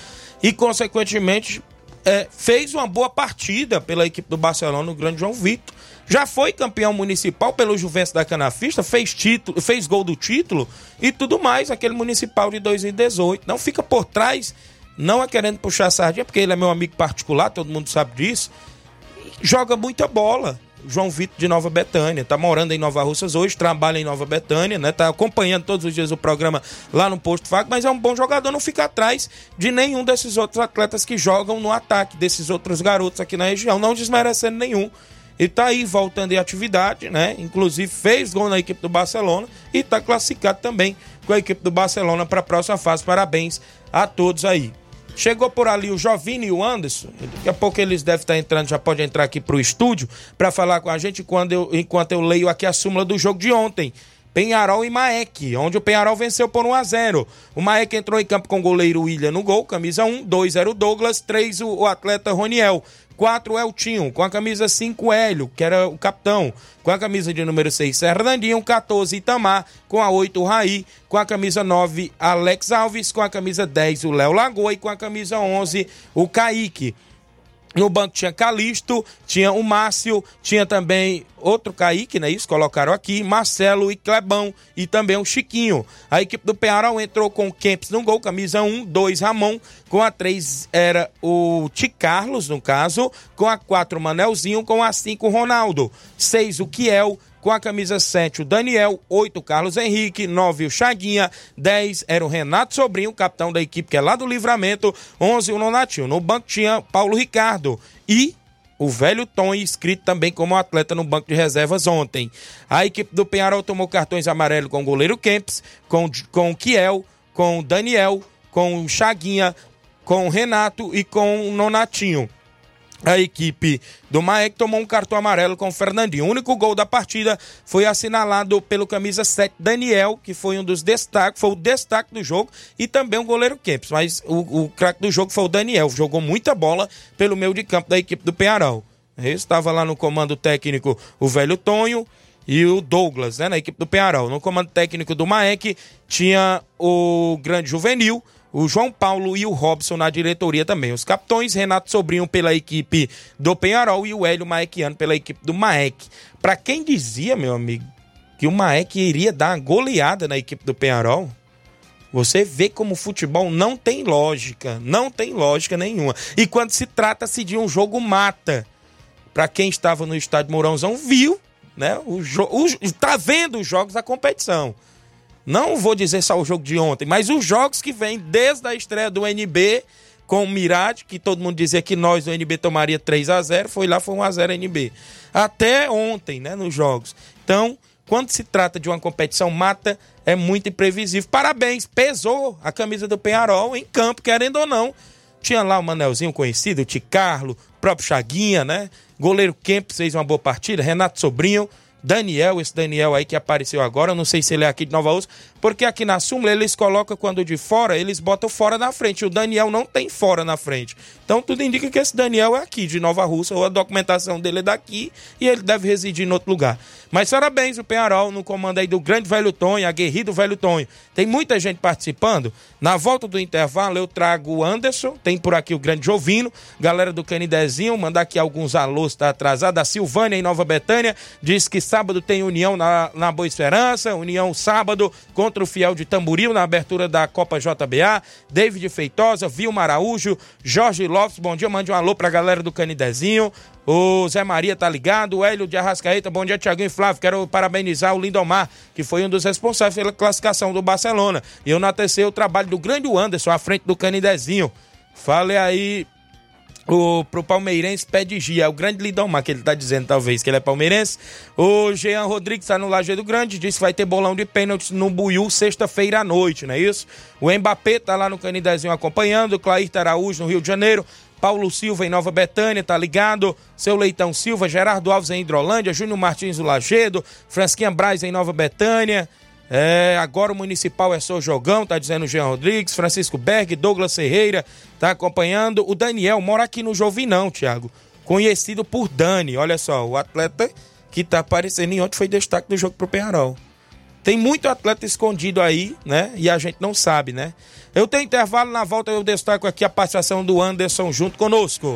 e consequentemente é, fez uma boa partida pela equipe do Barcelona, o grande João Vitor. Já foi campeão municipal pelo Juventus da Canafista, fez título, fez gol do título e tudo mais, aquele municipal de 2018. Não fica por trás, não é querendo puxar sardinha, porque ele é meu amigo particular, todo mundo sabe disso. Joga muita bola. João Vitor de Nova Betânia, tá morando em Nova Russas hoje, trabalha em Nova Betânia, né? Tá acompanhando todos os dias o programa lá no Posto Faco, mas é um bom jogador, não fica atrás de nenhum desses outros atletas que jogam no ataque, desses outros garotos aqui na região, não desmerecendo nenhum. E tá aí voltando em atividade, né? Inclusive fez gol na equipe do Barcelona e tá classificado também com a equipe do Barcelona para a próxima fase. Parabéns a todos aí. Chegou por ali o Jovini e o Anderson. Daqui a pouco eles devem estar entrando, já pode entrar aqui para o estúdio para falar com a gente quando eu, enquanto eu leio aqui a súmula do jogo de ontem. Penharol e Maek, onde o Penharol venceu por 1 a 0. O Maek entrou em campo com o goleiro William no gol, camisa 1, 2 era o Douglas, 3 o, o atleta Roniel. 4 Eltinho, com a camisa 5 Hélio, que era o capitão, com a camisa de número 6 Fernandinho, 14 Itamar, com a 8 Raí, com a camisa 9 Alex Alves, com a camisa 10 o Léo Lagoa. E com a camisa 11 o Kaique. No banco tinha Calixto, tinha o Márcio, tinha também outro Kaique, né? Isso, colocaram aqui, Marcelo e Clebão e também o Chiquinho. A equipe do Penharol entrou com o Kempis no gol, camisa 1, 2 Ramon, com a 3 era o Ti Carlos, no caso, com a 4 Manelzinho, com a 5 Ronaldo, 6 o Kiel, com a camisa 7, o Daniel, 8, o Carlos Henrique, 9, o Chaguinha, 10 era o Renato Sobrinho, capitão da equipe que é lá do Livramento, 11, o Nonatinho. No banco tinha Paulo Ricardo e o velho Tom, inscrito também como atleta no banco de reservas ontem. A equipe do Penharol tomou cartões amarelos com o goleiro Kempis, com, com o Kiel, com o Daniel, com o Chaguinha, com o Renato e com o Nonatinho a equipe do Maek tomou um cartão amarelo com o Fernandinho. O único gol da partida foi assinalado pelo camisa 7 Daniel, que foi um dos destaques, foi o destaque do jogo, e também o goleiro Kempis. Mas o, o craque do jogo foi o Daniel, jogou muita bola pelo meio de campo da equipe do Penharol. Estava lá no comando técnico o velho Tonho e o Douglas, né, na equipe do Penharol. No comando técnico do Maek tinha o grande juvenil, o João Paulo e o Robson na diretoria também. Os capitões, Renato Sobrinho pela equipe do Penharol e o Hélio Maekiano pela equipe do Maek. Para quem dizia, meu amigo, que o Maek iria dar uma goleada na equipe do Penharol, você vê como o futebol não tem lógica, não tem lógica nenhuma. E quando se trata-se de um jogo mata, para quem estava no estádio Mourãozão, viu, né? O, o, tá vendo os jogos da competição. Não vou dizer só o jogo de ontem, mas os jogos que vêm desde a estreia do NB com o Mirade, que todo mundo dizia que nós do NB tomaria 3 a 0 foi lá, foi 1 a 0 NB. Até ontem, né, nos jogos. Então, quando se trata de uma competição mata, é muito imprevisível. Parabéns, pesou a camisa do Penharol em campo, querendo ou não. Tinha lá o Manelzinho conhecido, o Ticarlo, próprio Chaguinha, né? Goleiro Kemp fez uma boa partida, Renato Sobrinho. Daniel, esse Daniel aí que apareceu agora, não sei se ele é aqui de Nova Ursa, porque aqui na súmula eles colocam quando de fora, eles botam fora na frente. O Daniel não tem fora na frente. Então tudo indica que esse Daniel é aqui de Nova Rússia, ou a documentação dele é daqui e ele deve residir em outro lugar. Mas parabéns o Penharol no comando aí do grande velho Tonho, aguerrido velho Tonho. Tem muita gente participando. Na volta do intervalo eu trago o Anderson, tem por aqui o grande Jovino, galera do Canidezinho, mandar aqui alguns alôs, tá atrasado. A Silvânia em Nova Betânia diz que sábado tem União na, na Boa Esperança, União sábado contra o Fiel de Tamboril na abertura da Copa JBA. David Feitosa, Vilma Araújo, Jorge Lopes, bom dia, mande um alô pra galera do Canidezinho. O Zé Maria tá ligado, o Hélio de Arrascaeta, bom dia, Tiaguinho e Flávio. Quero parabenizar o Lindomar, que foi um dos responsáveis pela classificação do Barcelona. E eu enaltecei o trabalho do grande Anderson à frente do Canidezinho. Falei aí o, pro palmeirense pede Gia, o grande Lindomar que ele tá dizendo, talvez, que ele é palmeirense. O Jean Rodrigues tá no Lajeado Grande, disse que vai ter bolão de pênaltis no Buiú sexta-feira à noite, não é isso? O Mbappé tá lá no Canidezinho acompanhando, o Clair Araújo no Rio de Janeiro, Paulo Silva em Nova Betânia, tá ligado? Seu Leitão Silva, Gerardo Alves em Hidrolândia, Júnior Martins do Lagedo, Fransquinha Braz em Nova Betânia. É, agora o Municipal é só jogão, tá dizendo o Jean Rodrigues, Francisco Berg, Douglas Ferreira, tá acompanhando. O Daniel mora aqui no Jovinão, Thiago. Conhecido por Dani, olha só, o atleta que tá aparecendo em ontem foi destaque do jogo pro Penharol. Tem muito atleta escondido aí, né? E a gente não sabe, né? Eu tenho intervalo, na volta eu destaco aqui a participação do Anderson junto conosco.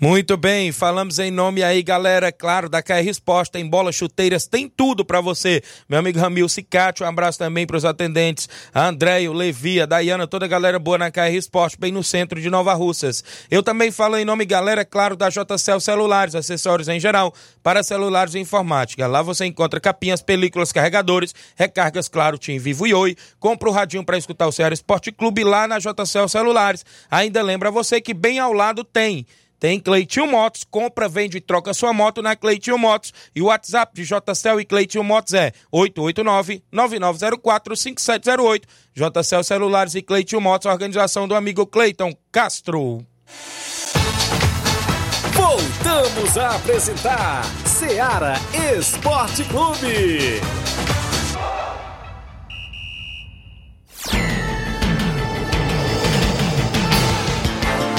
Muito bem, falamos em nome aí, galera, claro, da KR Esporte, tem bolas, chuteiras, tem tudo para você. Meu amigo Ramil Cicate, um abraço também para os atendentes, Andréio, Levi, a Dayana, toda a galera boa na KR Esporte, bem no centro de Nova Russas. Eu também falo em nome, galera, claro, da JCL Celulares, acessórios em geral, para celulares e informática. Lá você encontra capinhas, películas, carregadores, recargas, claro, Tim Vivo e Oi. Compra o radinho para escutar o Ceará Esporte Clube lá na JCL Celulares. Ainda lembra você que bem ao lado tem tem Cleitinho Motos, compra, vende e troca sua moto na Cleitinho Motos. E o WhatsApp de JCL e Cleitinho Motos é 889-9904-5708. JCL Celulares e Cleitinho Motos, organização do amigo Cleiton Castro. Voltamos a apresentar Seara Esporte Clube.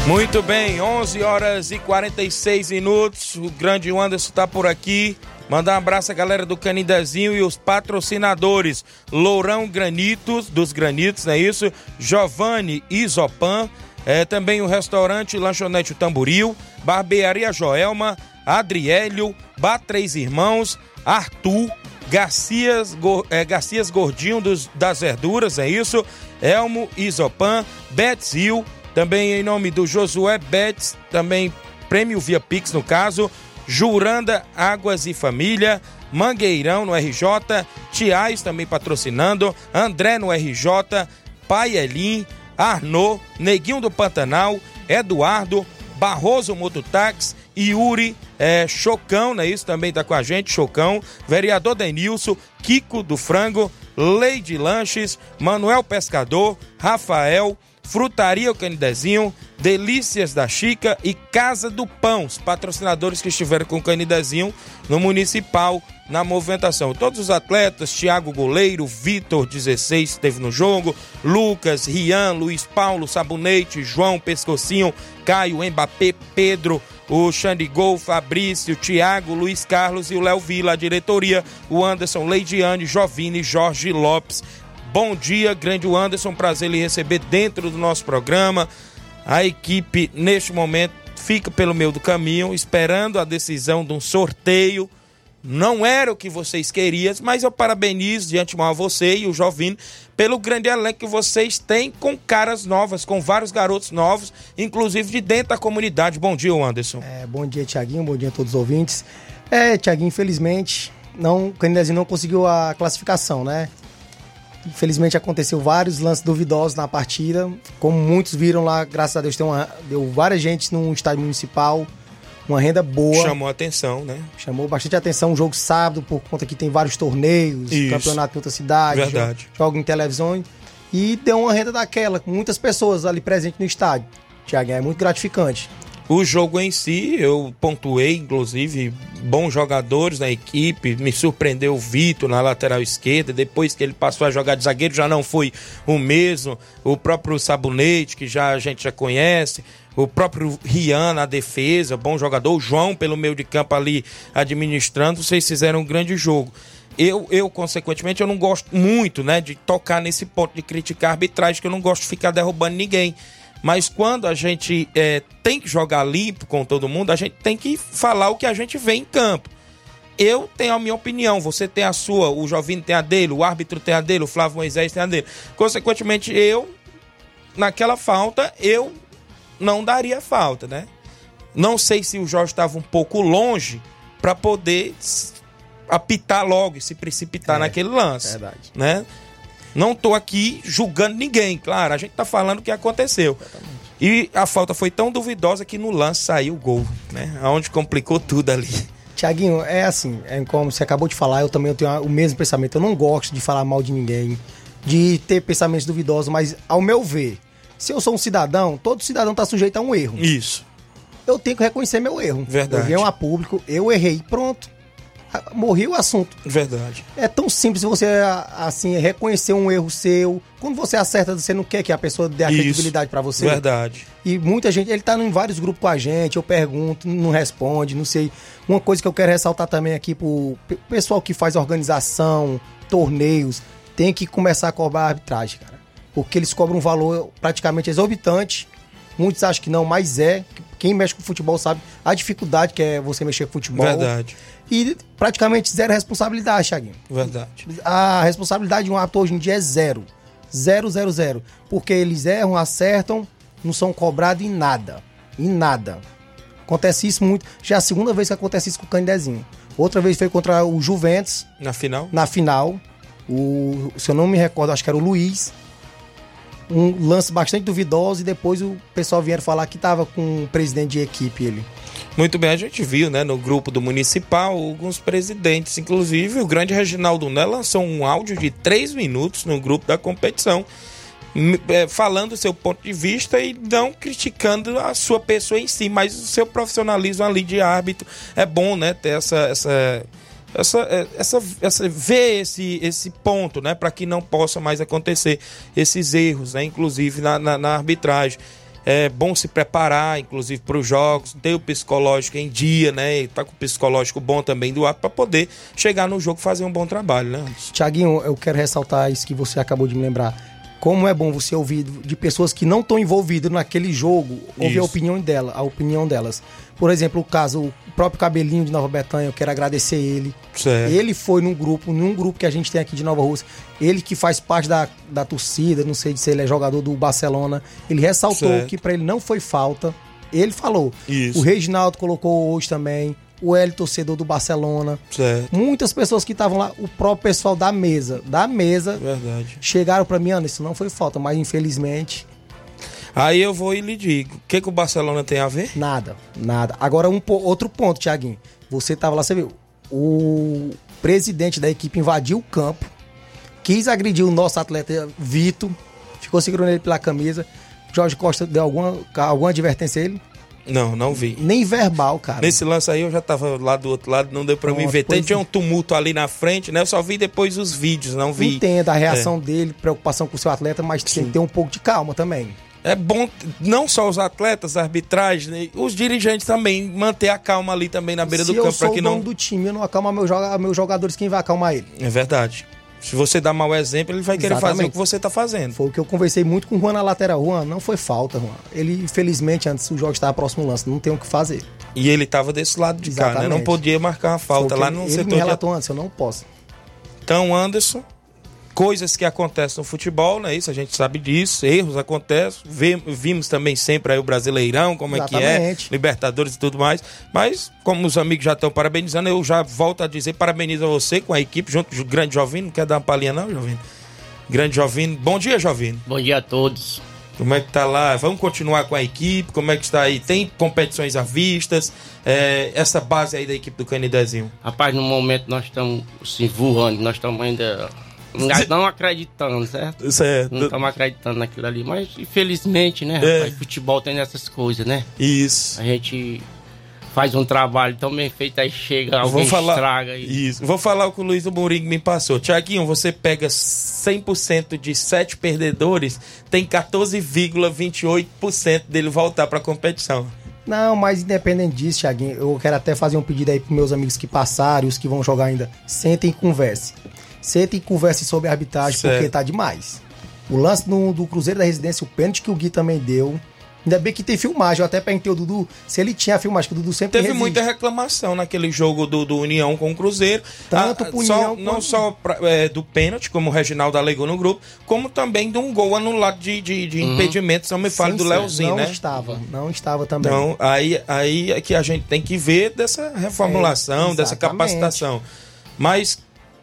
Muito bem, 11 horas e 46 minutos. O grande Anderson está por aqui. Mandar um abraço à galera do Canindezinho e os patrocinadores: Lourão Granitos, dos Granitos, não é isso? Giovanni Isopan. É, também o restaurante Lanchonete Tamboril, Barbearia Joelma, Adriélio, Bar Três Irmãos, Arthur, Garcias, é, Garcias Gordinho dos, das Verduras, é isso? Elmo Isopan, Betzil, também em nome do Josué Betts, também prêmio via Pix no caso, Juranda Águas e Família, Mangueirão no RJ, Tiais também patrocinando, André no RJ, Pai Elim, Arnô, Neguinho do Pantanal, Eduardo, Barroso Mototax, Yuri, é, Chocão, né? Isso também tá com a gente, Chocão, vereador Denilson, Kiko do Frango, Leide Lanches, Manuel Pescador, Rafael, Frutaria O Canidezinho, Delícias da Chica e Casa do Pão, os patrocinadores que estiveram com o Canidezinho no Municipal na movimentação. Todos os atletas, Thiago Goleiro, Vitor 16 esteve no jogo, Lucas, Rian, Luiz Paulo, Sabonete, João Pescocinho, Caio, Mbappé, Pedro, o Xandigol, Fabrício, Thiago, Luiz Carlos e o Léo Vila, a diretoria, o Anderson, Leidiane, Jovine, Jorge Lopes, Bom dia, grande Anderson, prazer lhe receber dentro do nosso programa. A equipe, neste momento, fica pelo meio do caminho, esperando a decisão de um sorteio. Não era o que vocês queriam, mas eu parabenizo de antemão a você e o Jovino pelo grande elenco que vocês têm com caras novas, com vários garotos novos, inclusive de dentro da comunidade. Bom dia, Anderson. É, bom dia, Tiaguinho, bom dia a todos os ouvintes. É, Tiaguinho, infelizmente, não, o Canidezinho não conseguiu a classificação, né? Infelizmente aconteceu vários lances duvidosos na partida. Como muitos viram lá, graças a Deus, tem uma, deu várias gente no estádio municipal. Uma renda boa. Chamou atenção, né? Chamou bastante atenção. Um jogo sábado, por conta que tem vários torneios, Isso. campeonato em outra cidade, Verdade. jogo em televisão. E deu uma renda daquela, com muitas pessoas ali presentes no estádio. Tiago, é muito gratificante. O jogo em si, eu pontuei, inclusive, bons jogadores na equipe. Me surpreendeu o Vitor na lateral esquerda. Depois que ele passou a jogar de zagueiro, já não foi o mesmo. O próprio Sabonete, que já a gente já conhece. O próprio Rian na defesa, bom jogador. O João pelo meio de campo ali administrando. Vocês fizeram um grande jogo. Eu, eu, consequentemente, eu não gosto muito, né, de tocar nesse ponto de criticar a arbitragem, que eu não gosto de ficar derrubando ninguém. Mas quando a gente é, tem que jogar limpo com todo mundo, a gente tem que falar o que a gente vê em campo. Eu tenho a minha opinião, você tem a sua, o Jovino tem a dele, o árbitro tem a dele, o Flávio Moisés tem a dele. Consequentemente, eu, naquela falta, eu não daria falta, né? Não sei se o Jorge estava um pouco longe para poder apitar logo e se precipitar é, naquele lance. Verdade. Né? Não tô aqui julgando ninguém, claro, a gente tá falando o que aconteceu. E a falta foi tão duvidosa que no lance saiu o gol, né? Aonde complicou tudo ali. Tiaguinho, é assim, é como você acabou de falar, eu também tenho o mesmo pensamento. Eu não gosto de falar mal de ninguém, de ter pensamentos duvidosos, mas ao meu ver, se eu sou um cidadão, todo cidadão tá sujeito a um erro. Isso. Eu tenho que reconhecer meu erro. Verdade. Eu venho a público, eu errei, pronto. Morri o assunto. Verdade. É tão simples você, assim, reconhecer um erro seu. Quando você acerta, você não quer que a pessoa dê a Isso. credibilidade pra você. Verdade. E muita gente, ele tá em vários grupos com a gente, eu pergunto, não responde, não sei. Uma coisa que eu quero ressaltar também aqui pro pe- pessoal que faz organização, torneios, tem que começar a cobrar a arbitragem, cara. Porque eles cobram um valor praticamente exorbitante. Muitos acham que não, mas é. Quem mexe com futebol sabe a dificuldade que é você mexer com futebol. Verdade. E praticamente zero responsabilidade, Thiaguinho. Verdade. A responsabilidade de um ator hoje em dia é zero. Zero, zero, zero. Porque eles erram, acertam, não são cobrados em nada. Em nada. Acontece isso muito. Já é a segunda vez que acontece isso com o Candezinho. Outra vez foi contra o Juventus, Na final? na final. O, se eu não me recordo, acho que era o Luiz. Um lance bastante duvidoso e depois o pessoal vieram falar que tava com o presidente de equipe ele. Muito bem, a gente viu, né, no grupo do Municipal, alguns presidentes, inclusive o grande Reginaldo Né lançou um áudio de três minutos no grupo da competição, é, falando o seu ponto de vista e não criticando a sua pessoa em si, mas o seu profissionalismo ali de árbitro é bom, né, ter essa essa essa, é, essa, essa ver esse, esse ponto, né, para que não possa mais acontecer esses erros, né, inclusive na, na, na arbitragem. É bom se preparar, inclusive, para os jogos, ter o psicológico em dia, né? E tá com o psicológico bom também do ar para poder chegar no jogo e fazer um bom trabalho, né? Tiaguinho, eu quero ressaltar isso que você acabou de me lembrar. Como é bom você ouvir de pessoas que não estão envolvidas naquele jogo, ouvir a Isso. opinião dela, a opinião delas. Por exemplo, o caso, o próprio Cabelinho de Nova Betânia, eu quero agradecer ele. Certo. Ele foi num grupo, num grupo que a gente tem aqui de Nova Rússia. Ele que faz parte da, da torcida, não sei se ele é jogador do Barcelona. Ele ressaltou Certo. que pra ele não foi falta. Ele falou. Isso. O Reginaldo colocou hoje também. O Hélio, torcedor do Barcelona. Certo. Muitas pessoas que estavam lá, o próprio pessoal da mesa, da mesa, Verdade. chegaram pra mim, Ana, isso não foi falta, mas infelizmente, Aí eu vou e lhe digo: o que, que o Barcelona tem a ver? nada, nada. Agora, um outro ponto, Tiaguinho. Você tava lá, você viu, o presidente da equipe invadiu o campo, quis agredir o nosso atleta Vitor, ficou segurando ele pela camisa. Jorge Costa deu alguma, alguma advertência a ele? Não, não vi. Nem verbal, cara. Nesse lance aí eu já tava lá do outro lado, não deu pra me Pronto, ver. Tem, tinha é. um tumulto ali na frente, né? Eu só vi depois os vídeos, não vi. Entenda a reação dele, preocupação com o seu atleta, mas tem que ter um pouco de calma também. É bom, não só os atletas, a arbitragem, né? os dirigentes também, manter a calma ali também na beira Se do eu campo, sou pra que o dono não. do time, eu não acalmo meu meus jogadores, quem vai acalmar ele? É verdade. Se você dá mau exemplo, ele vai querer fazer Exatamente. o que você tá fazendo. Foi o que eu conversei muito com o Juan na lateral. Juan, não foi falta, Juan. Ele, infelizmente, antes o jogo estava próximo ao lance, não tem o que fazer. E ele tava desse lado de cá, né? Exatamente. Não podia marcar uma falta lá no ele, setor ele me de relatou antes, eu não posso. Então, Anderson, coisas que acontecem no futebol, não é isso? A gente sabe disso, erros acontecem. Vimos também sempre aí o Brasileirão, como é que é, Exatamente. Libertadores e tudo mais. Mas, como os amigos já estão parabenizando, eu já volto a dizer, parabenizo a você com a equipe, junto com o grande Jovino. Não quer dar uma palhinha, não, Jovino? Grande Jovino. Bom dia, Jovino. Bom dia a todos. Como é que tá lá? Vamos continuar com a equipe? Como é que está aí? Tem competições à vistas? É, essa base aí da equipe do Canidezinho. Rapaz, no momento nós estamos assim, voando, nós estamos ainda não acreditando, certo? Certo. Não estamos acreditando naquilo ali, mas infelizmente, né, É. rapaz, futebol tem essas coisas, né? Isso. A gente faz um trabalho tão bem feito, aí chega, alguém Vou falar, estraga e Isso. Vou falar o que o Luiz do Mourinho me passou. Tiaguinho, você pega 100% de 7 perdedores, tem 14,28% dele voltar pra competição. Não, mas independente disso, Thiaguinho, eu quero até fazer um pedido aí pros meus amigos que passaram e os que vão jogar ainda. Sentem e conversem. Sentem e conversem sobre a arbitragem, Certo. porque tá demais. O lance no- do Cruzeiro da Residência, o pênalti que o Gui também deu. Ainda bem que tem filmagem. Eu até perguntei o Dudu se ele tinha a filmagem, que o Dudu sempre Teve resiste. muita reclamação naquele jogo do, do União com o Cruzeiro. Tanto Ah, pro só- União Não quanto- só pra- é, do pênalti, como o Reginaldo alegou no grupo, como também de um gol anulado de, de, de impedimento, se não me fale, do Leozinho, não né? estava, não estava também. Então, aí, aí é que a gente tem que ver dessa reformulação, É, dessa capacitação. Mas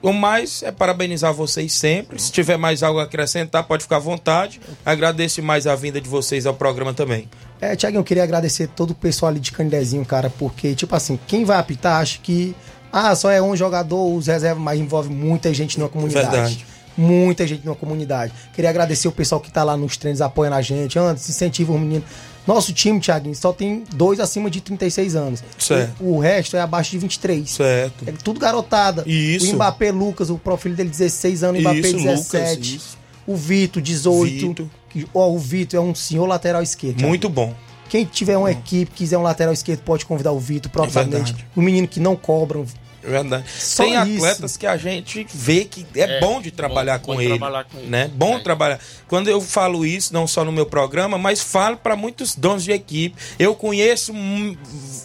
o mais é parabenizar vocês sempre. Se tiver mais algo a acrescentar, pode ficar à vontade. Agradeço mais a vinda de vocês ao programa também. É, Tiaguinho, eu queria agradecer todo o pessoal ali de Candezinho, cara, porque, tipo assim, quem vai apitar acha que, ah, só é um jogador, os reservas, mas envolve muita gente numa comunidade. Verdade. Muita gente numa comunidade. Queria agradecer o pessoal que tá lá nos treinos apoiando a gente, antes, incentiva os meninos. Nosso time, Tiaguinho, só tem dois acima de 36 anos. Certo. O, o resto é abaixo de 23. Certo. É tudo garotada. Isso. O Mbappé Lucas, o profile dele 16 anos, o Mbappé Isso, 17. Lucas, isso. O Vitor, 18. Vitor. Que- Ó, o Vitor é um senhor lateral esquerdo. Tiaguinho. Muito bom. Quem tiver uma equipe, quiser um lateral esquerdo, pode convidar o Vitor, propriamente. verdade. o menino que não cobra. É verdade. Só Tem isso. atletas que a gente vê que é, É, bom de trabalhar bom- com bom ele, trabalhar com ele. né? Bom É. trabalhar. Quando eu falo isso, não só no meu programa, mas falo para muitos donos de equipe. Eu conheço, hum,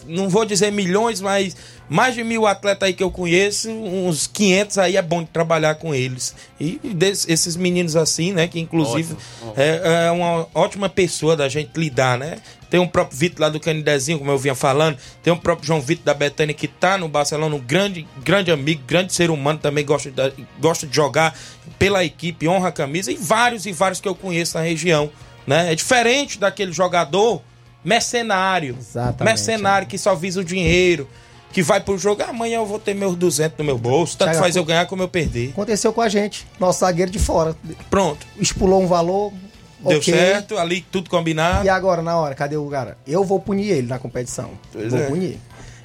não vou dizer milhões, mas mais de mil atletas aí que eu conheço, uns 500 aí é bom de trabalhar com eles. E des- esses meninos assim, né? Que inclusive Ótimo, é, é uma ótima pessoa da gente lidar, né? Tem um próprio Vitor lá do Canidezinho, como eu vinha falando. Tem um próprio João Vitor da Betânia que tá no Barcelona, um grande, grande amigo, grande ser humano, também gosta de, gosta de jogar pela equipe, honra a camisa. E vários e vários que eu conheço na região, né? É diferente daquele jogador mercenário. Exatamente, Mercenário que só visa o dinheiro. Que vai pro jogo, "Ah, amanhã eu vou ter meus 200 no meu bolso. Tanto Chega faz eu ganhar como eu perder. Aconteceu com a gente. Nosso zagueiro de fora. Pronto. Expulou um valor. Deu ok. certo, ali tudo combinado. E agora, na hora, cadê o cara? Eu vou punir ele na competição. Pois vou é. punir.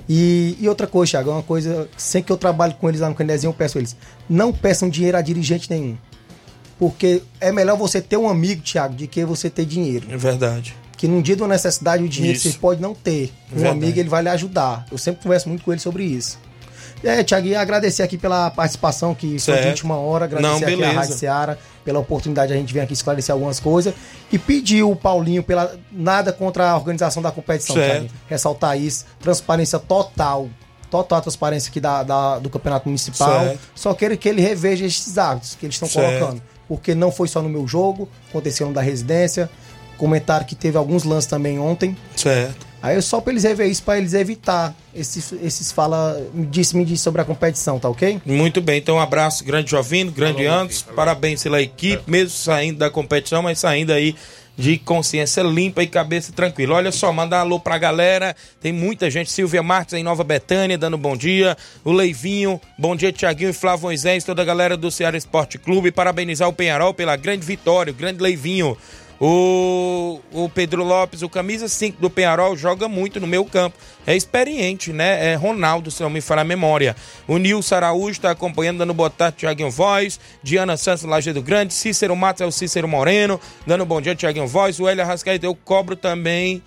E, e outra coisa, Thiago, é uma coisa. Sempre que eu trabalho com eles lá no Candezinho, eu peço a eles: não peçam dinheiro a dirigente nenhum. Porque é melhor você ter um amigo, Thiago, de que você ter dinheiro. É verdade. que num dia de uma necessidade o dinheiro Isso. você pode não ter. Um Verdade. amigo ele vai lhe ajudar. Eu sempre converso muito com ele sobre isso. É, Tiago, agradecer aqui pela participação, que foi Certo. de última hora. Agradecer Não, aqui a Rádio Seara pela oportunidade de a gente vir aqui esclarecer algumas coisas. E pedir o Paulinho pela nada contra a organização da competição. Thiaguinho. Ressaltar isso. Transparência total. Total transparência aqui da, da- do Campeonato Municipal. Certo. Só quero que ele reveja esses hábitos que eles estão colocando. Porque não foi só no meu jogo, aconteceu no da residência. Comentaram que teve alguns lances também ontem. Certo. Aí é só pra eles rever isso, pra eles evitar esses, esses fala, me disse, me disse sobre a competição, tá ok? Muito bem, então um abraço, grande Jovino, grande falou. parabéns pela equipe, mesmo saindo da competição, mas saindo aí de consciência limpa e cabeça tranquila. Olha só, mandar um alô pra galera, tem muita gente, Silvia Marques em Nova Betânia, dando bom dia, o Leivinho, bom dia Tiaguinho e Flávio Moisés, toda a galera do Ceará Esporte Clube, parabenizar o Penharol pela grande vitória, o grande Leivinho. O, o Pedro Lopes, o camisa 5 do Penharol, joga muito no meu campo. É experiente, né? É Ronaldo, se não me falar a memória. O Nilson Araújo está acompanhando, dando boa tarde, Tiaguinho Voz. Diana Santos, Lajeado Grande. Cícero Matos é o Cícero Moreno, dando bom dia, Tiaguinho Voz. O Hélio Arrascaeta, eu cobro também.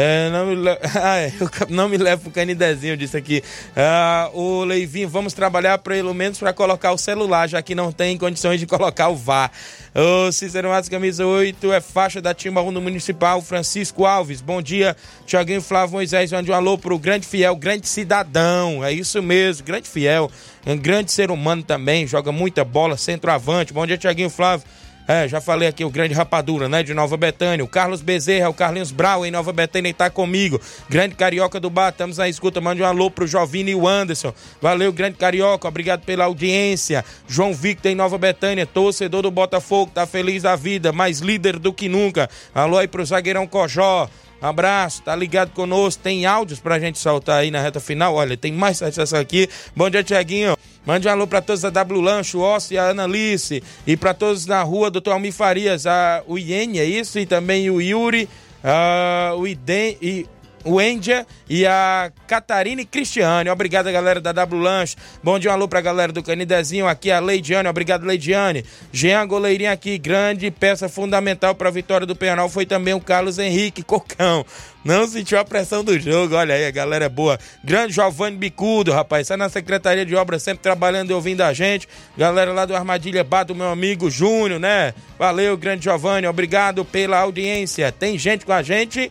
É, não, me le... (laughs) ah, é, não me leva pro canidezinho disso aqui. Ah, o Leivinho, vamos trabalhar pelo menos para colocar o celular, já que não tem condições de colocar o VAR. O Cícero Matos, camisa 8, é faixa da Timba 1 do Municipal. Francisco Alves, bom dia. Tiaguinho Flávio Moisés, mande um alô pro grande fiel, grande cidadão. É isso mesmo, grande fiel. Um grande ser humano também, joga muita bola, centroavante. Bom dia, Tiaguinho Flávio. É, já falei aqui, o grande Rapadura, né, de Nova Betânia. O Carlos Bezerra, o Carlinhos Brau em Nova Betânia tá comigo. Grande Carioca do Bar, estamos na escuta. Mande um alô pro Jovini e o Anderson. Valeu, grande Carioca, obrigado pela audiência. João Victor em Nova Betânia, torcedor do Botafogo, tá feliz da vida, mais líder do que nunca. Alô aí pro zagueirão Cojó. Abraço, tá ligado conosco. Tem áudios pra gente soltar aí na reta final. Olha, tem mais satisfação aqui. Bom dia, Tiaguinho. Mande um alô pra todos da W Lancho, o Ossi e a Analice. E pra todos na rua, doutor Almir Farias, a, o Iene, é isso? E também o Yuri, a, o Iden, e o Endia e a Catarina e Cristiane. Obrigado, galera da W Lanche. Bom dia, um alô pra galera do Canidezinho. Aqui a Leidiane. Obrigado, Leidiane. Jean Goleirinho aqui. Grande peça fundamental pra vitória do Penal foi também o Carlos Henrique Cocão. Não sentiu a pressão do jogo. Olha aí, a galera é boa. Grande Giovanni Bicudo, rapaz. Está na Secretaria de Obras, sempre trabalhando e ouvindo a gente. Galera lá do Armadilha Bar, do meu amigo Júnior, né? Valeu, grande Giovanni. Obrigado pela audiência. Tem gente com a gente.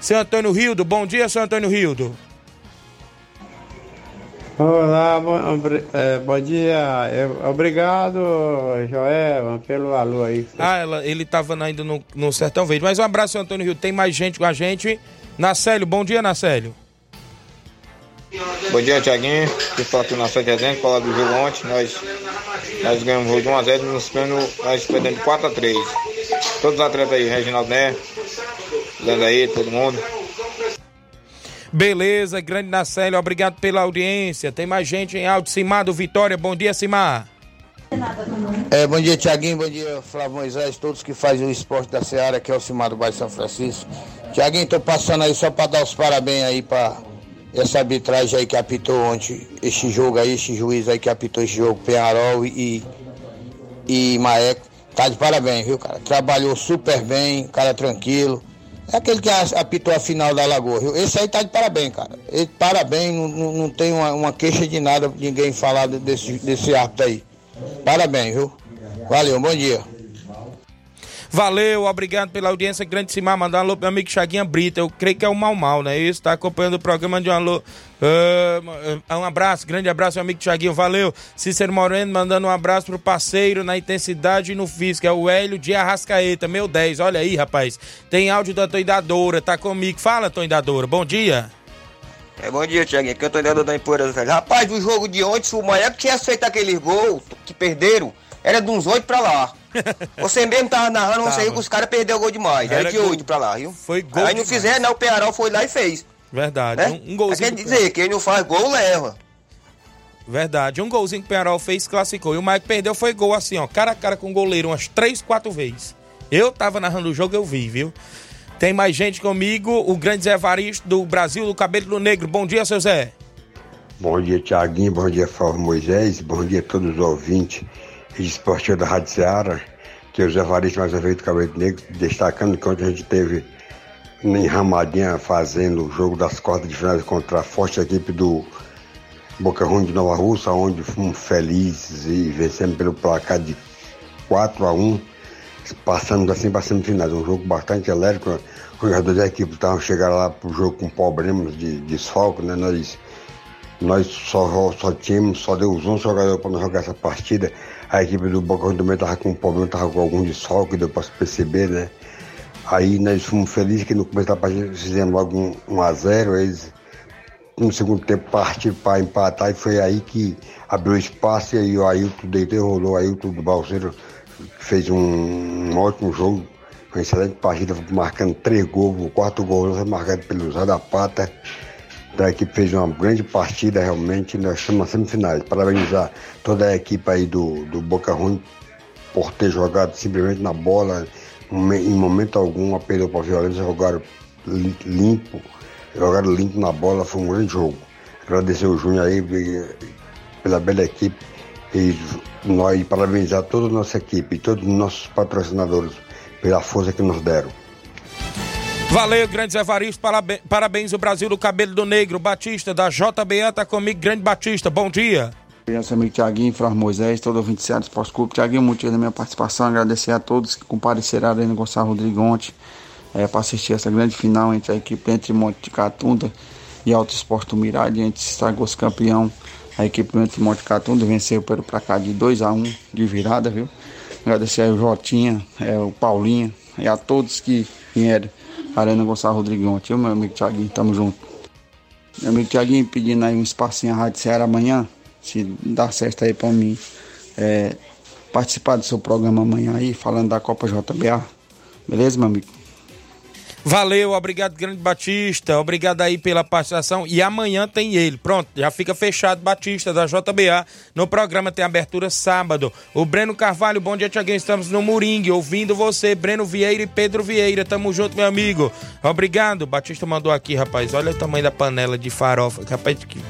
Seu Antônio Rildo, bom dia, seu Antônio Rildo. Olá, bom, é, bom dia. Obrigado, Joel, pelo alô aí. Ah, ela- ele estava ainda no, no Sertão Verde. Mas um abraço, seu Antônio Rildo. Tem mais gente com a gente. Nacélio, bom dia, Nacélio. Bom dia, Tiaguinho. Que fala aqui na Sete Dezembro, falar do jogo ontem. Nós, nós ganhamos o jogo de 1x0 nos perdemos de 4x3. Todos os atletas aí, Reginaldo Né, Leandro aí, todo mundo. Beleza, grande Nacélio, obrigado pela audiência. Tem mais gente em áudio. Simar do Vitória, bom dia, Simar. É, bom dia, Tiaguinho. Bom dia, Flávio Moisés, todos que fazem o esporte da Seara, que é o Cimar do Bairro São Francisco. Tiaguinho, tô passando aí só para dar os parabéns aí para essa arbitragem aí que apitou ontem esse jogo aí, esse juiz aí que apitou esse jogo, Penharol e, e Maeco. Tá de parabéns, viu, cara? Trabalhou super bem, cara tranquilo. É aquele que apitou a final da Lagoa? Esse aí tá de parabéns, cara. Ele, parabéns, não, não, não tem uma, uma, queixa de nada, ninguém falar desse, desse árbitro aí. Parabéns, viu? Valeu, bom dia. Valeu, obrigado pela audiência. Grande Simar, mandar um alô pro meu amigo Chaguinha Brita. Eu creio que é o Mal Mal, né? Isso, tá acompanhando o programa de um alô. Uh, um abraço, grande abraço, meu amigo Chaguinho. Valeu. Cícero Moreno mandando um abraço pro parceiro na intensidade e no físico. É o Hélio de Arrascaeta, meu 10. Olha aí, rapaz. Tem áudio da Toidadora, tá comigo. Fala, Toidadora. Bom dia. É, bom dia, Tiaguinho. Aqui é o Toidador da Empoeira. Rapaz, no jogo de ontem, o Maia tinha feito aquele gol que perderam, era de uns oito pra lá. (laughs) Você mesmo tava narrando, você viu que os caras perderam o gol demais. Era, era de oito pra lá, viu? Foi gol. Aí não fizeram, né? O Pearol foi lá e fez. Verdade. Né? Um, um golzinho. Quer dizer, quem não faz gol leva. Verdade. Um golzinho que o Pearol fez classificou. E o Mike perdeu foi gol assim, ó. Cara a cara com o goleiro umas três, quatro vezes. Eu tava narrando o jogo, eu vi, viu? Tem mais gente comigo. O grande Zé Varisto do Brasil do Cabelo Negro. Bom dia, seu Zé. Bom dia, Tiaguinho. Bom dia, Flávio Moisés. Bom dia a todos os ouvintes e esportivo da Rádio Seara, que é o Zé Varisto mais uma vez do Cabelo Negro, destacando que ontem a gente teve em Ramadinha fazendo o jogo das quartas de finais contra a forte equipe do Boca Ruim de Nova Russa, onde fomos felizes e vencemos pelo placar de 4 a 1 passando assim para semifinais. Um jogo bastante elétrico. Os jogadores da equipe estavam chegando lá para o jogo com problemas de desfalque, né? Nós, nós só, só tínhamos, só deu os 11 jogadores para jogar essa partida. A equipe do Boca também estava com um problema, estava com algum desfalque, deu para perceber, né? Aí nós fomos felizes que no começo da partida fizemos logo um, um a 0 eles no segundo tempo partiram para empatar e foi aí que abriu espaço e aí o Ailton deitou e rolou, o Ailton do Balseiro fez um, um, ótimo jogo, uma excelente partida, marcando três gols, o quarto gol marcado pelo Zé da Pata. Da equipe fez uma grande partida realmente, nós estamos na semifinais. Parabenizar toda a equipe aí do, do Boca Ruim por ter jogado simplesmente na bola, em momento algum a perdeu para violência, jogaram limpo, jogaram limpo na bola, foi um grande jogo. Agradecer o Júnior aí pela bela equipe e nós parabenizar toda a nossa equipe e todos os nossos patrocinadores pela força que nos deram. Valeu, grande Zé parabéns, parabéns o Brasil do Cabelo do Negro, Batista da JBA, tá comigo, grande Batista, bom dia. Nosso amigo Tiaguinho, Flávio Moisés, todo o 27 Esporte Clube. Tiaguinho, muito da minha participação, agradecer a todos que compareceram aí no Gonçalo Rodrigo ontem é, para assistir essa grande final entre a equipe entre Monte de Catunda e Alto Esporte do Mirade, entre Sagos campeão. A equipe entre Monte de Catunda venceu pelo placar de 2 a 1 um, de virada, viu? Agradecer aí o Jotinha, é, o Paulinho e a todos que vieram Arena Gonçalo Rodrigues ontem. Eu, meu amigo Tiaguinho, tamo junto. Meu amigo Tiaguinho pedindo aí um espacinho à Rádio Ceará amanhã, se dá certo aí pra mim, é, participar do seu programa amanhã aí, falando da Copa JBA. Beleza, meu amigo? Valeu, obrigado, Grande Batista. Obrigado aí pela participação. E amanhã tem ele. Pronto, já fica fechado Batista da JBA. No programa tem abertura sábado. O Breno Carvalho, bom dia, Tiaguinho. Estamos no Moringue, ouvindo você, Breno Vieira e Pedro Vieira. Tamo junto, meu amigo. Obrigado. Batista mandou aqui, rapaz. Olha o tamanho da panela de farofa. Rapaz, que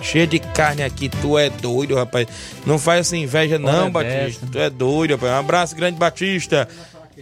cheia de carne aqui, tu é doido, rapaz. Não faz essa inveja, não, Batista. Tu é doido, rapaz. Um abraço, grande Batista.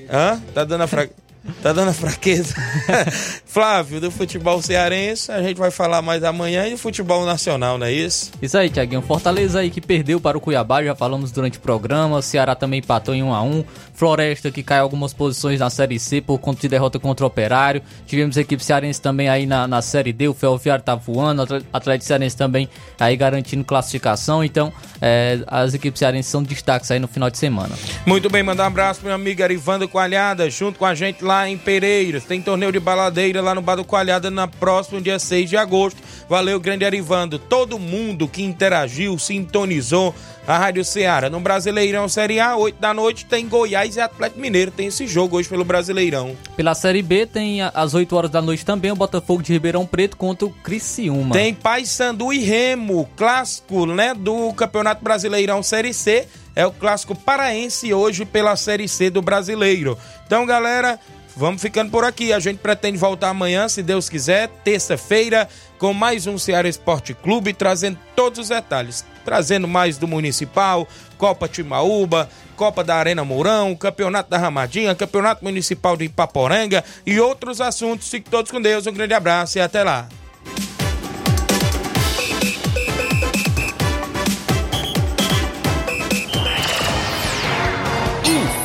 Hã? Tá dando a fraqueza. Tá dando a fraqueza. (laughs) Flávio, do futebol cearense, a gente vai falar mais amanhã e do futebol nacional, não é isso? Isso aí, Tiaguinho. Fortaleza aí que perdeu para o Cuiabá, já falamos durante o programa. O Ceará também empatou em 1 a 1 Floresta que cai algumas posições na Série C por conta de derrota contra o Operário. Tivemos a equipe cearense também aí na, na Série D, o Ferroviário tá voando, o Atlético Cearense também aí garantindo classificação. Então, é, as equipes cearenses são destaques aí no final de semana. Muito bem, mandar um abraço pro meu amigo Arivando Coalhada, junto com a gente lá lá em Pereiras. Tem torneio de baladeira lá no Bar do Coalhada na próximo dia 6 de agosto. Valeu, grande Arivando. Todo mundo que interagiu, sintonizou a Rádio Ceará. No Brasileirão Série A, 8 da noite, tem Goiás e Atlético Mineiro. Tem esse jogo hoje pelo Brasileirão. Pela Série B tem às 8 horas da noite também o Botafogo de Ribeirão Preto contra o Criciúma. Tem Paysandu e Remo, clássico, né, do Campeonato Brasileirão Série C. É o clássico paraense hoje pela Série C do Brasileiro. Então, galera, vamos ficando por aqui. A gente pretende voltar amanhã, se Deus quiser, terça-feira, com mais um Ceará Esporte Clube, trazendo todos os detalhes. Trazendo mais do Municipal, Copa Timaúba, Copa da Arena Mourão, Campeonato da Ramadinha, Campeonato Municipal de Ipaporanga e outros assuntos. Fiquem todos com Deus. Um grande abraço e até lá.